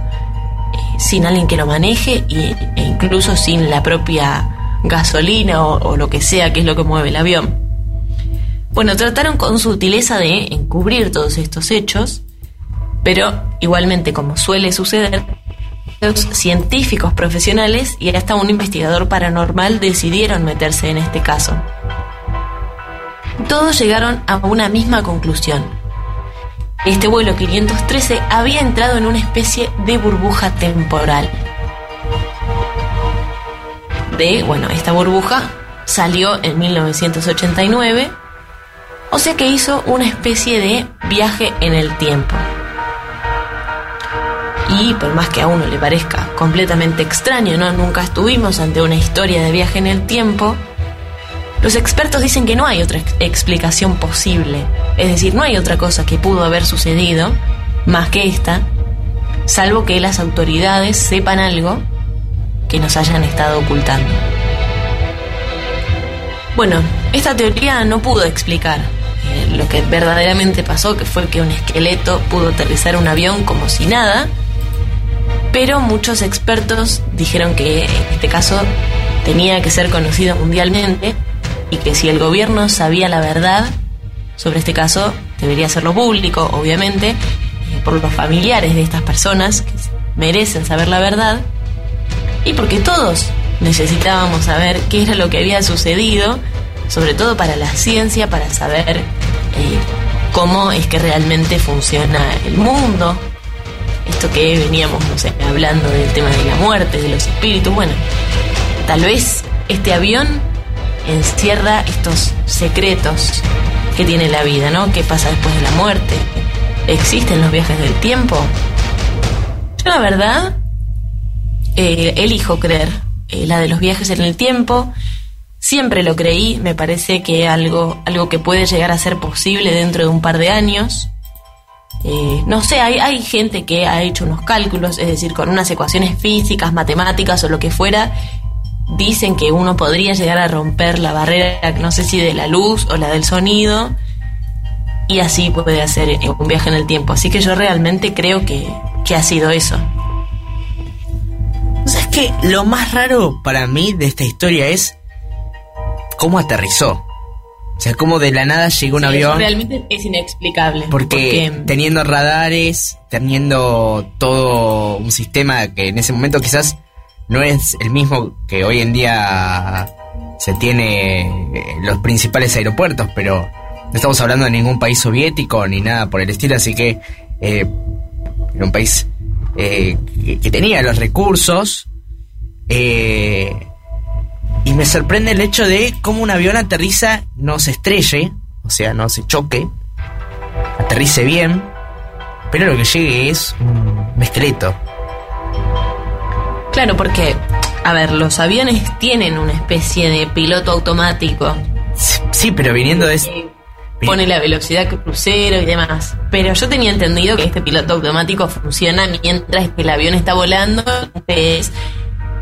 sin alguien que lo maneje y, e incluso sin la propia gasolina o, o lo que sea que es lo que mueve el avión. Bueno, trataron con sutileza de encubrir todos estos hechos, pero igualmente como suele suceder, los científicos profesionales y hasta un investigador paranormal decidieron meterse en este caso. Todos llegaron a una misma conclusión. Este vuelo 513 había entrado en una especie de burbuja temporal. De, bueno, esta burbuja salió en 1989, o sea que hizo una especie de viaje en el tiempo. Y por más que a uno le parezca completamente extraño, ¿no? Nunca estuvimos ante una historia de viaje en el tiempo. Los expertos dicen que no hay otra explicación posible. Es decir, no hay otra cosa que pudo haber sucedido más que esta, salvo que las autoridades sepan algo que nos hayan estado ocultando. Bueno, esta teoría no pudo explicar eh, lo que verdaderamente pasó, que fue que un esqueleto pudo aterrizar un avión como si nada, pero muchos expertos dijeron que este caso tenía que ser conocido mundialmente y que si el gobierno sabía la verdad sobre este caso, debería hacerlo público, obviamente, eh, por los familiares de estas personas que merecen saber la verdad y porque todos necesitábamos saber qué era lo que había sucedido, sobre todo para la ciencia, para saber eh, cómo es que realmente funciona el mundo, esto que veníamos, no sé, hablando del tema de la muerte, de los espíritus, bueno, tal vez este avión encierra estos secretos que tiene la vida, ¿no? ¿Qué pasa después de la muerte? ¿Existen los viajes del tiempo? Yo la verdad eh, elijo creer eh, la de los viajes en el tiempo. Siempre lo creí, me parece que algo, algo que puede llegar a ser posible dentro de un par de años. Eh, no sé, hay, hay gente que ha hecho unos cálculos, es decir, con unas ecuaciones físicas, matemáticas o lo que fuera, dicen que uno podría llegar a romper la barrera, no sé si de la luz o la del sonido, y así puede hacer un viaje en el tiempo. Así que yo realmente creo que, que ha sido eso. O sea, es que lo más raro para mí de esta historia es cómo aterrizó. O sea, como de la nada llegó un Sí, avión. eso realmente es inexplicable. Porque, teniendo radares, teniendo todo un sistema que en ese momento quizás no es el mismo que hoy en día se tiene en los principales aeropuertos, pero no estamos hablando de ningún país soviético ni nada por el estilo, así que eh, era un país eh, que, tenía los recursos. eh, y me sorprende el hecho de cómo un avión aterriza, no se estrelle, o sea, no se choque, aterrice bien, pero lo que llegue es un esqueleto. Claro, porque, a ver, los aviones tienen una especie de piloto automático. Sí, pero viniendo de... Pone la velocidad que crucero y demás. Pero yo tenía entendido que este piloto automático funciona mientras que el avión está volando. Es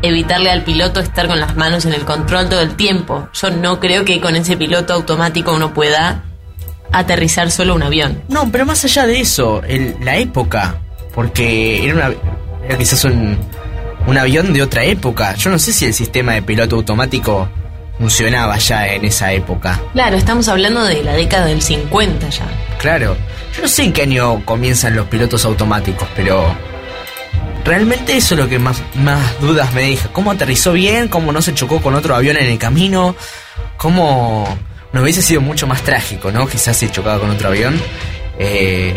evitarle al piloto estar con las manos en el control todo el tiempo. Yo no creo que con ese piloto automático uno pueda aterrizar solo un avión. No, pero más allá de eso, el- la época, porque era, una, era quizás un, un avión de otra época. Yo no sé si el sistema de piloto automático funcionaba ya en esa época. Claro, estamos hablando de la década del 50 ya. Claro, yo no sé en qué año comienzan los pilotos automáticos, pero realmente eso es lo que más, más dudas me deja. ¿Cómo aterrizó bien? ¿Cómo no se chocó con otro avión en el camino? ¿Cómo no hubiese sido mucho más trágico, no? Quizás si chocaba con otro avión. Eh,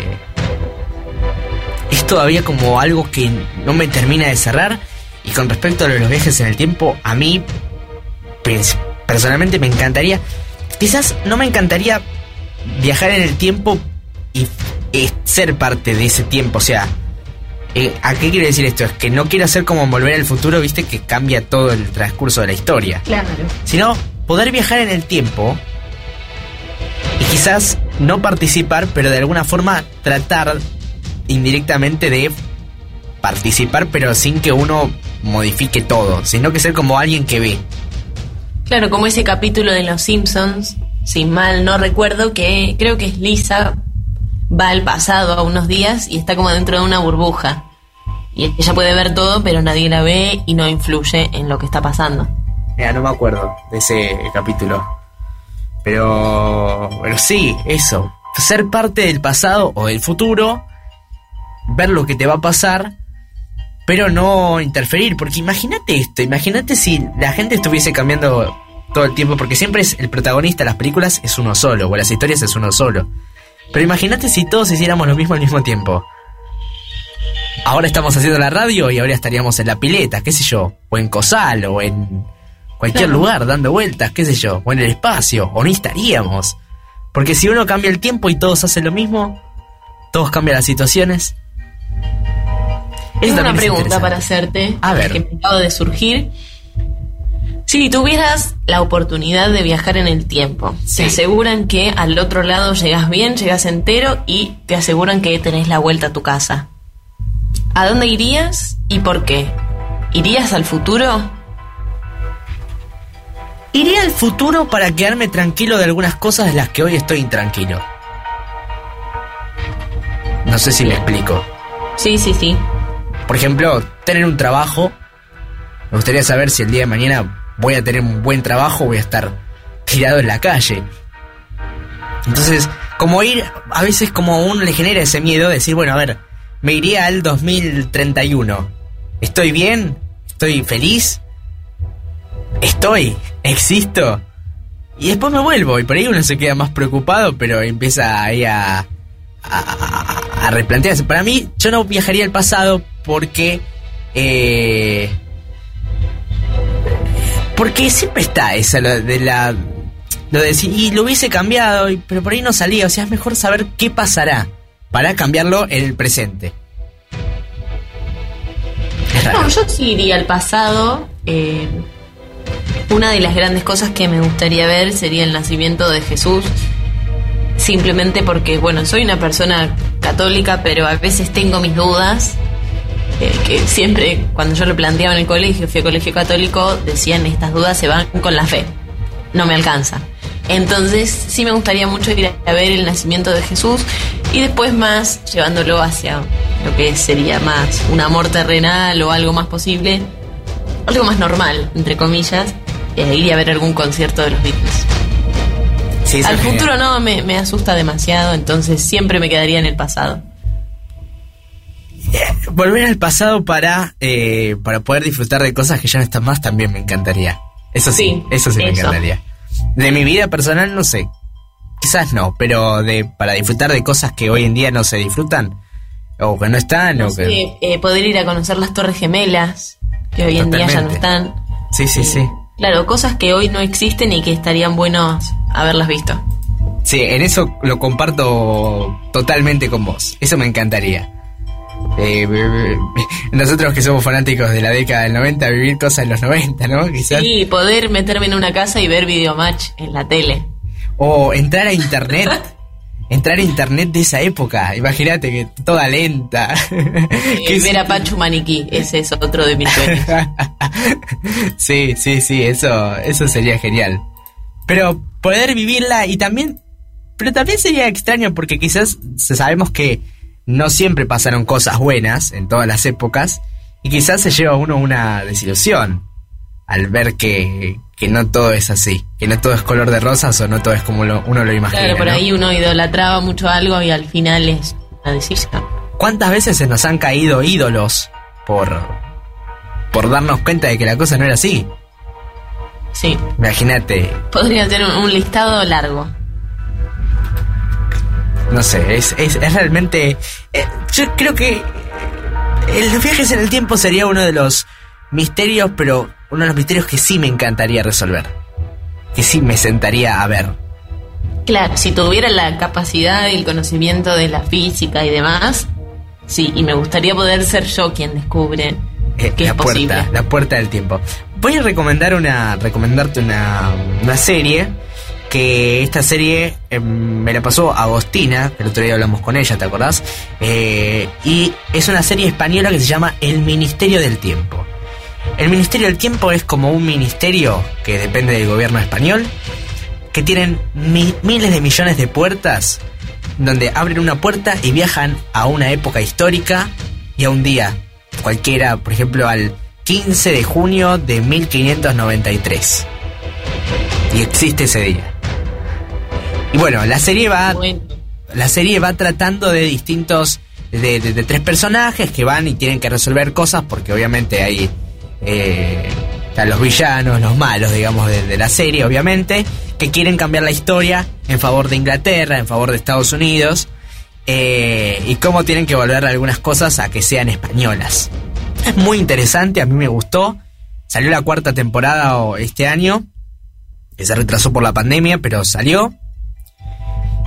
es todavía como algo que no me termina de cerrar. Y con respecto a los viajes en el tiempo, a mí pers- personalmente me encantaría. Quizás no me encantaría viajar en el tiempo y ser parte de ese tiempo. O sea, eh, ¿a qué quiere decir esto? Es que no quiero hacer como volver al futuro, viste, que cambia todo el transcurso de la historia. Claro. Sino poder viajar en el tiempo y quizás no participar, pero de alguna forma tratar indirectamente de participar, pero sin que uno modifique todo, sino que ser como alguien que ve. Claro, como ese capítulo de Los Simpsons, sin mal no recuerdo, que creo que es Lisa, va al pasado a unos días y está como dentro de una burbuja. Y ella puede ver todo, pero nadie la ve y no influye en lo que está pasando. Mira, no me acuerdo de ese capítulo. Pero. Pero sí, eso. Ser parte del pasado o del futuro. Ver lo que te va a pasar. Pero no interferir. Porque imagínate esto. Imagínate si la gente estuviese cambiando todo el tiempo. Porque siempre es el protagonista de las películas es uno solo. O las historias es uno solo. Pero imagínate si todos hiciéramos lo mismo al mismo tiempo. Ahora estamos haciendo la radio y ahora estaríamos en la pileta, qué sé yo. O en Cosal o en cualquier Claro. lugar dando vueltas, qué sé yo, o en el espacio, o no estaríamos. Porque si uno cambia el tiempo y todos hacen lo mismo, todos cambian las situaciones. Tengo una pregunta para hacerte, A ver. que me acabo de surgir. Si tuvieras la oportunidad de viajar en el tiempo, Sí. te aseguran que al otro lado llegas bien, llegas entero y te aseguran que tenés la vuelta a tu casa. ¿A dónde irías y por qué? ¿Irías al futuro? Iré al futuro para quedarme tranquilo de algunas cosas de las que hoy estoy intranquilo. No sé si me explico. Sí, sí, sí. Por ejemplo, tener un trabajo. Me gustaría saber si el día de mañana voy a tener un buen trabajo voy a estar tirado en la calle. Entonces, como ir, a veces como a uno le genera ese miedo de decir, bueno, a ver, me iría al 2031. ¿Estoy bien? ¿Estoy feliz? ¿Estoy? ¿Existo? Y después me vuelvo y por ahí uno se queda más preocupado, pero empieza ahí a, a, replantearse. Para mí, yo no viajaría al pasado porque... eh, porque siempre está esa lo de la... Lo de decir, y lo hubiese cambiado, pero por ahí no salía. O sea, es mejor saber qué pasará para cambiarlo en el presente. No, yo sí iría al pasado. eh, una de las grandes cosas que me gustaría ver sería el nacimiento de Jesús. Simplemente porque, bueno, soy una persona católica, pero a veces tengo mis dudas. eh, que siempre, cuando yo lo planteaba en el colegio, fui a colegio católico, decían estas dudas se van con la fe. No me alcanza. Entonces, sí me gustaría mucho ir a ver el nacimiento de Jesús y después más llevándolo hacia lo que sería más un amor terrenal o algo más posible, algo más normal, entre comillas, eh, ir a ver algún concierto de los Beatles. Sí, Al genial. futuro no, me, me asusta demasiado, entonces siempre me quedaría en el pasado. Volver al pasado para, eh, para poder disfrutar de cosas que ya no están más también me encantaría. Eso sí, Sí, eso sí me eso. encantaría. De mi vida personal no sé. quizás no, pero de para disfrutar de cosas que hoy en día no se disfrutan, o que no están, o que... Eh, poder ir a conocer las Torres Gemelas, que hoy en día ya no están. Sí, sí, sí. Claro, cosas que hoy no existen y que estarían buenos haberlas visto. Sí, en eso lo comparto totalmente con vos. Eso me encantaría. Eh, nosotros que somos fanáticos de la década del 90, vivir cosas en los 90, ¿no? Quizás. Y poder meterme en una casa y ver videomatch en la tele. O entrar a internet. entrar a internet de esa época. Imagínate que toda lenta. Que ver a Pachu Maniquí, ese es otro de mis sueños. sí, sí, sí, eso, eso sería genial. Pero poder vivirla y también, pero también sería extraño porque quizás sabemos que no siempre pasaron cosas buenas en todas las épocas y quizás se lleva uno una desilusión al ver que, que no todo es así, que no todo es color de rosas o no todo es como lo- uno lo imagina. Claro, por ¿no? ahí uno idolatraba mucho algo y al final es una decisión. ¿Cuántas veces se nos han caído ídolos por, por darnos cuenta de que la cosa no era así? Sí, Imagínate, podría ser un, un listado largo. no sé, es, es, es realmente... eh, yo creo que el viajes en el tiempo sería uno de los misterios, pero uno de los misterios que sí me encantaría resolver. Que sí me sentaría a ver. Claro, si tuviera la capacidad y el conocimiento de la física y demás, sí, y me gustaría poder ser yo quien descubre Eh, que la es puerta, posible. la puerta del tiempo. Voy a recomendar una, recomendarte una, una serie que esta serie eh, me la pasó Agostina, el otro día hablamos con ella, ¿te acordás? Eh, y es una serie española que se llama El Ministerio del Tiempo. El Ministerio del Tiempo es como un ministerio que depende del gobierno español, que tienen mi- miles de millones de puertas, donde abren una puerta y viajan a una época histórica y a un día cualquiera, por ejemplo, al 15 de junio de 1593. Y existe ese día. Y bueno, la serie va Bueno, la serie va tratando de distintos de, de- de tres personajes que van y tienen que resolver cosas porque obviamente hay eh, los villanos, los malos, digamos, de, la serie, obviamente, que quieren cambiar la historia en favor de Inglaterra, en favor de Estados Unidos, eh, y cómo tienen que volver algunas cosas a que sean españolas. Es muy interesante, a mí me gustó. Salió la cuarta temporada este año, que se retrasó por la pandemia, pero salió.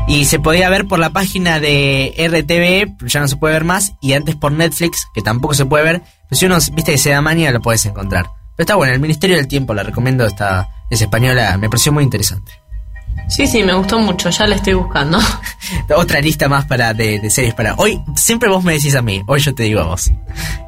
Y se podía ver por la página de RTV, pero ya no se puede ver más. Y antes por Netflix, que tampoco se puede ver. Pero si uno, viste que se da manía, lo puedes encontrar. Pero está bueno, el Ministerio del Tiempo, la recomiendo, está, es española, me pareció muy interesante. sí, sí, me gustó mucho, ya la estoy buscando. Otra lista más para de, de series para... Hoy, siempre vos me decís a mí, hoy yo te digo a vos.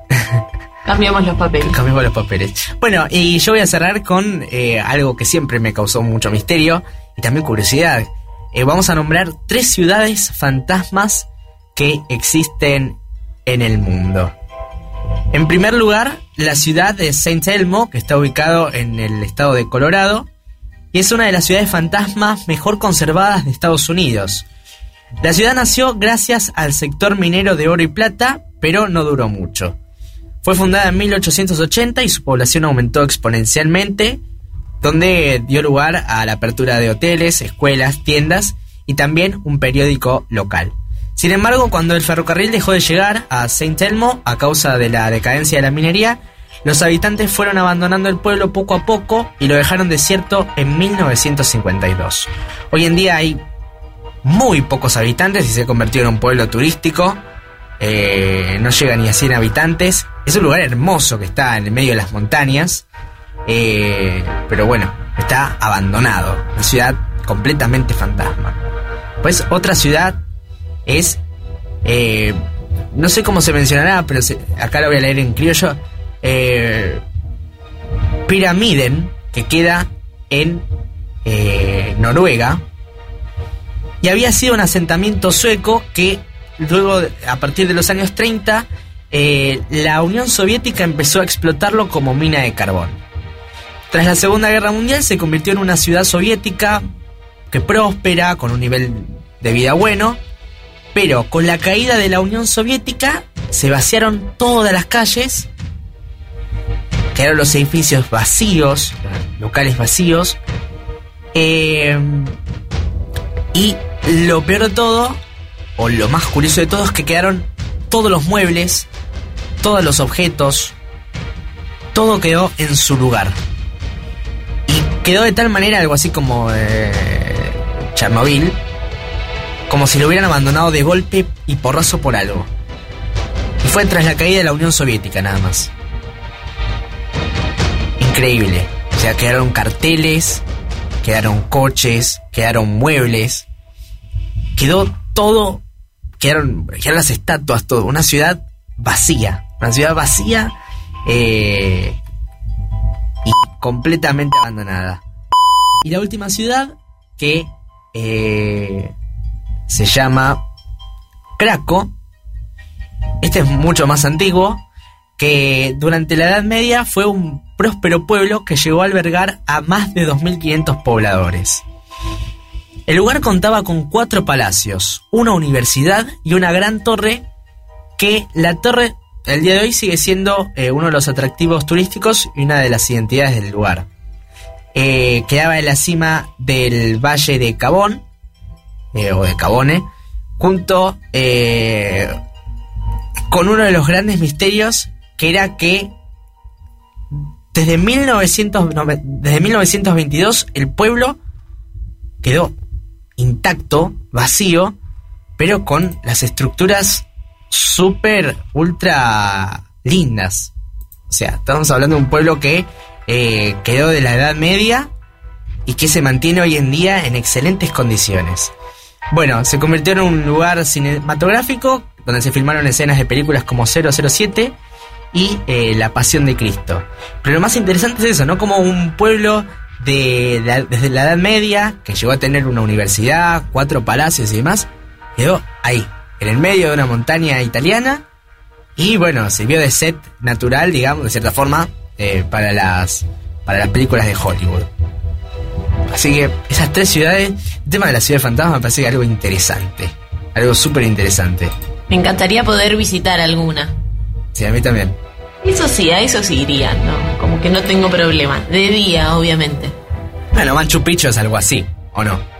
Cambiamos los papeles. Cambiemos los papeles. Bueno, y yo voy a cerrar con eh, algo que siempre me causó mucho misterio y también curiosidad. Eh, vamos a nombrar tres ciudades fantasmas que existen en el mundo. En primer lugar, la ciudad de Saint Elmo, que está ubicado en el estado de Colorado, y es una de las ciudades fantasmas mejor conservadas de Estados Unidos. La ciudad nació gracias al sector minero de oro y plata, pero no duró mucho. Fue fundada en 1880 y su población aumentó exponencialmente, donde dio lugar a la apertura de hoteles, escuelas, tiendas y también un periódico local. Sin embargo, cuando el ferrocarril dejó de llegar a Saint Elmo a causa de la decadencia de la minería, los habitantes fueron abandonando el pueblo poco a poco y lo dejaron desierto en 1952. Hoy en día hay muy pocos habitantes y se convirtió en un pueblo turístico. Eh, no llega ni a 100 habitantes. Es un lugar hermoso que está en el medio de las montañas. Eh, pero bueno, está abandonado. Una ciudad completamente fantasma. Pues otra ciudad es... eh, no sé cómo se mencionará, pero acá lo voy a leer en criollo. Eh, Pyramiden, que queda en eh, Noruega. Y había sido un asentamiento sueco que luego, a partir de los años 30, eh, la Unión Soviética empezó a explotarlo como mina de carbón. Tras la Segunda Guerra Mundial se convirtió en una ciudad soviética que próspera, con un nivel de vida bueno, pero con la caída de la Unión Soviética se vaciaron todas las calles, quedaron los edificios vacíos, locales vacíos, eh, Y lo peor de todo, o lo más curioso de todo, es que quedaron todos los muebles, todos los objetos, todo quedó en su lugar. Y quedó de tal manera algo así como eh, Chernobyl, como si lo hubieran abandonado de golpe y porrazo por algo. Y fue tras la caída de la Unión Soviética nada más. Increíble. O sea, quedaron carteles, quedaron coches, quedaron muebles. Quedó todo, quedaron, quedaron las estatuas, todo. Una ciudad vacía. Una ciudad vacía eh, y completamente abandonada. Y la última ciudad que eh, se llama Craco. Este es mucho más antiguo, que durante la Edad Media fue un próspero pueblo que llegó a albergar a más de 2.500 pobladores. El lugar contaba con cuatro palacios, una universidad y una gran torre que la torre el día de hoy sigue siendo eh, uno de los atractivos turísticos y una de las identidades del lugar. Eh, quedaba en la cima del valle de Cabón, eh, o de Cabone, junto con uno de los grandes misterios que era que desde, 1900, desde 1922 el pueblo quedó intacto, vacío, pero con las estructuras súper, ultra lindas. O sea, estamos hablando de un pueblo que eh, quedó de la Edad Media y que se mantiene hoy en día en excelentes condiciones. Bueno, se convirtió en un lugar cinematográfico donde se filmaron escenas de películas como 007 y eh, La Pasión de Cristo. Pero lo más interesante es eso, ¿no? Como un pueblo de, desde la Edad Media, que llegó a tener una universidad, cuatro palacios y demás, quedó ahí, en el medio de una montaña italiana y bueno, sirvió de set natural, digamos, de cierta forma, eh, para, las, para las películas de Hollywood. Así que esas tres ciudades, el tema de la ciudad de fantasma me parece que algo interesante, algo súper interesante. Me encantaría poder visitar alguna. Sí, a mí también. Eso sí, a eso sí iría, ¿no? Como que no tengo problema. De día, obviamente. Bueno, Manchu Picchu es algo así, ¿o no?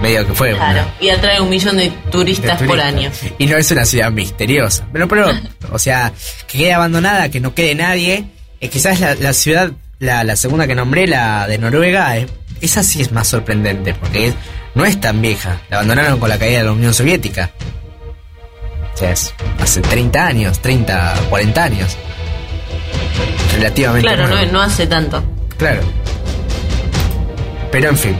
medio que fue. Claro, y atrae un millón de turistas, por año. Y no es una ciudad misteriosa. Pero, pero, o sea, que quede abandonada, que no quede nadie. Es quizás la, la ciudad, la, la, segunda que nombré, la de Noruega, esa sí es más sorprendente, porque no es tan vieja. La abandonaron con la caída de la Unión Soviética. O sea, es hace 30 años, 30, 40 años. Relativamente. Claro, no, no hace tanto. Claro. Pero en fin,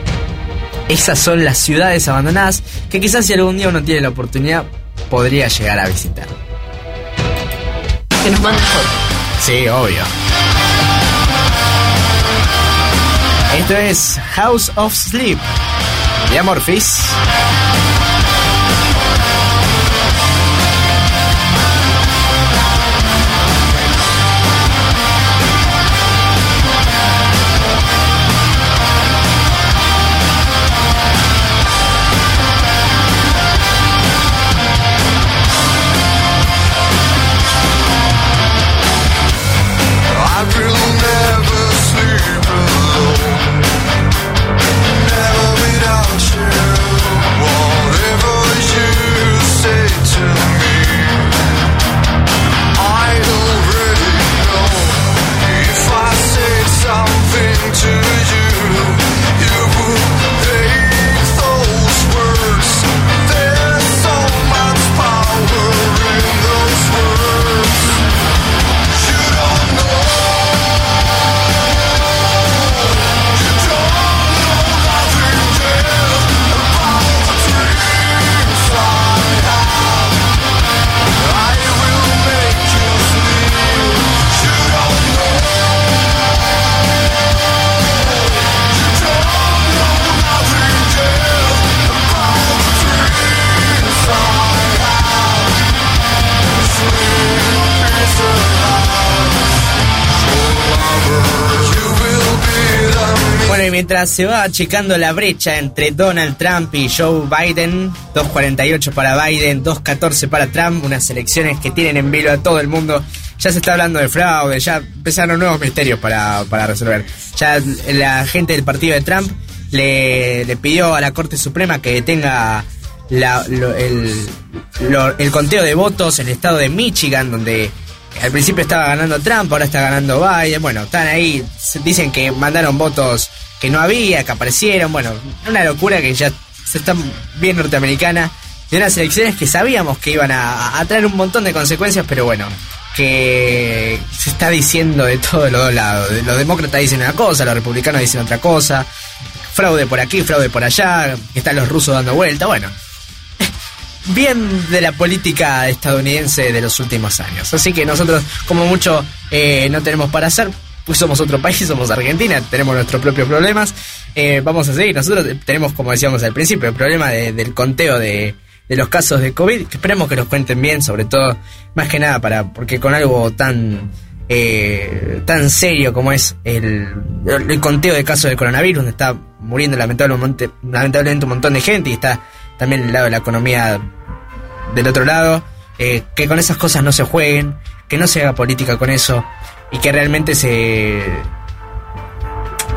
esas son las ciudades abandonadas que quizás si algún día uno tiene la oportunidad podría llegar a visitar. Que nos mande fotos. Sí, obvio. Esto es House of Sleep de Amorphis. Mientras se va achicando la brecha entre Donald Trump y Joe Biden, 2.48 para Biden, 2.14 para Trump, unas elecciones que tienen en vilo a todo el mundo. Ya se está hablando de fraude, ya empezaron nuevos misterios para, para resolver. Ya la gente del partido de Trump le, pidió a la Corte Suprema que detenga el, el conteo de votos en el estado de Michigan, donde al principio estaba ganando Trump, ahora está ganando Biden. Bueno, están ahí, dicen que mandaron votos que no había, que aparecieron. Bueno, una locura que ya se está bien norteamericana. De unas elecciones que sabíamos que iban a, a traer un montón de consecuencias, pero bueno, que se está diciendo de todos los dos lados. Los demócratas dicen una cosa, los republicanos dicen otra cosa. Fraude por aquí, fraude por allá, están los rusos dando vuelta. Bueno, bien de la política estadounidense de los últimos años. Así que nosotros, como mucho, eh, no tenemos para hacer. Pues somos otro país, somos Argentina, tenemos nuestros propios problemas. Eh, vamos a seguir. Nosotros tenemos, como decíamos al principio, el problema de- del conteo de, de los casos de COVID. Que esperemos que los cuenten bien, sobre todo, más que nada, para porque con algo tan eh, tan serio como es el, el conteo de casos de coronavirus, donde está muriendo lamentablemente, lamentablemente un montón de gente y está también el lado de la economía del otro lado, eh, que con esas cosas no se jueguen, que no se haga política con eso y que realmente se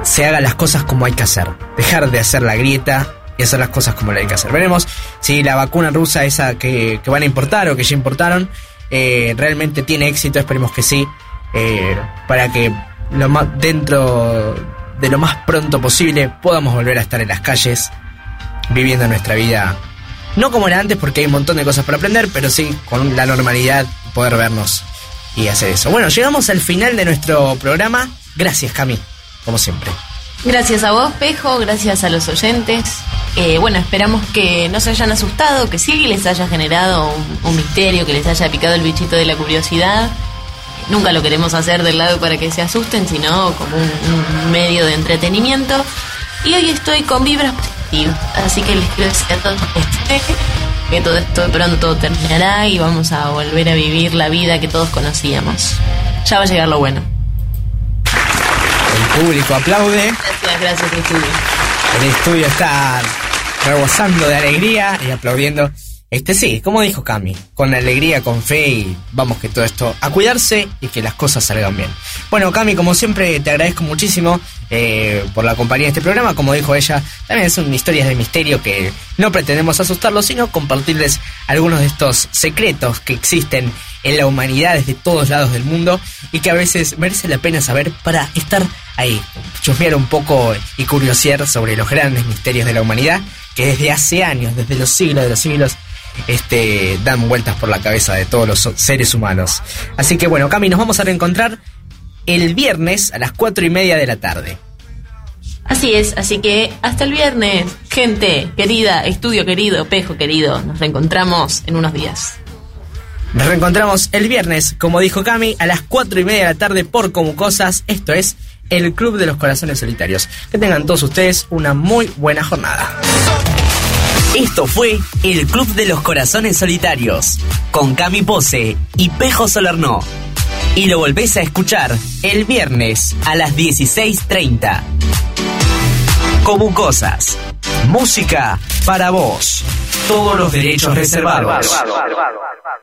se hagan las cosas como hay que hacer, dejar de hacer la grieta y hacer las cosas como lo hay que hacer. Veremos si la vacuna rusa esa que, que van a importar o que ya importaron eh, realmente tiene éxito, esperemos que sí, eh, para que lo más, dentro de lo más pronto posible podamos volver a estar en las calles viviendo nuestra vida no como era antes porque hay un montón de cosas para aprender, pero sí con la normalidad poder vernos y hacer eso. Bueno, llegamos al final de nuestro programa. Gracias, Cami, como siempre. Gracias a vos, Pejo, gracias a los oyentes. Eh, bueno, esperamos que no se hayan asustado, que sí les haya generado un, misterio, que les haya picado el bichito de la curiosidad. Nunca lo queremos hacer del lado para que se asusten, sino como un, un medio de entretenimiento. Y hoy estoy con vibras así que les quiero decir a todos que todo esto pronto terminará y vamos a volver a vivir la vida que todos conocíamos. Ya va a llegar lo bueno. El público aplaude. Gracias, gracias, estudio. El estudio está rebosando de alegría y aplaudiendo. Este sí, como dijo Cami, con alegría, con fe y vamos que todo esto a cuidarse y que las cosas salgan bien. Bueno, Cami, como siempre te agradezco muchísimo eh, por la compañía de este programa. Como dijo ella, también son historias de misterio que no pretendemos asustarlos, sino compartirles algunos de estos secretos que existen en la humanidad desde todos lados del mundo y que a veces merece la pena saber para estar ahí, chusmear un poco y curiosear sobre los grandes misterios de la humanidad que desde hace años, desde los siglos de los siglos, este, dan vueltas por la cabeza de todos los seres humanos. Así que bueno, Cami, nos vamos a reencontrar el viernes a las cuatro y media de la tarde. Así es, así que hasta el viernes, gente querida, estudio querido, pejo querido, nos reencontramos en unos días. Nos reencontramos el viernes, como dijo Cami, a las cuatro y media de la tarde por Como Cosas. Esto es el Club de los Corazones Solitarios. Que tengan todos ustedes una muy buena jornada. Esto fue el Club de los Corazones Solitarios, con Cami Pose y Pejo Solarno. Y lo volvés a escuchar el viernes a las 16.30. Como cosas. Música para vos. Todos los derechos reservados.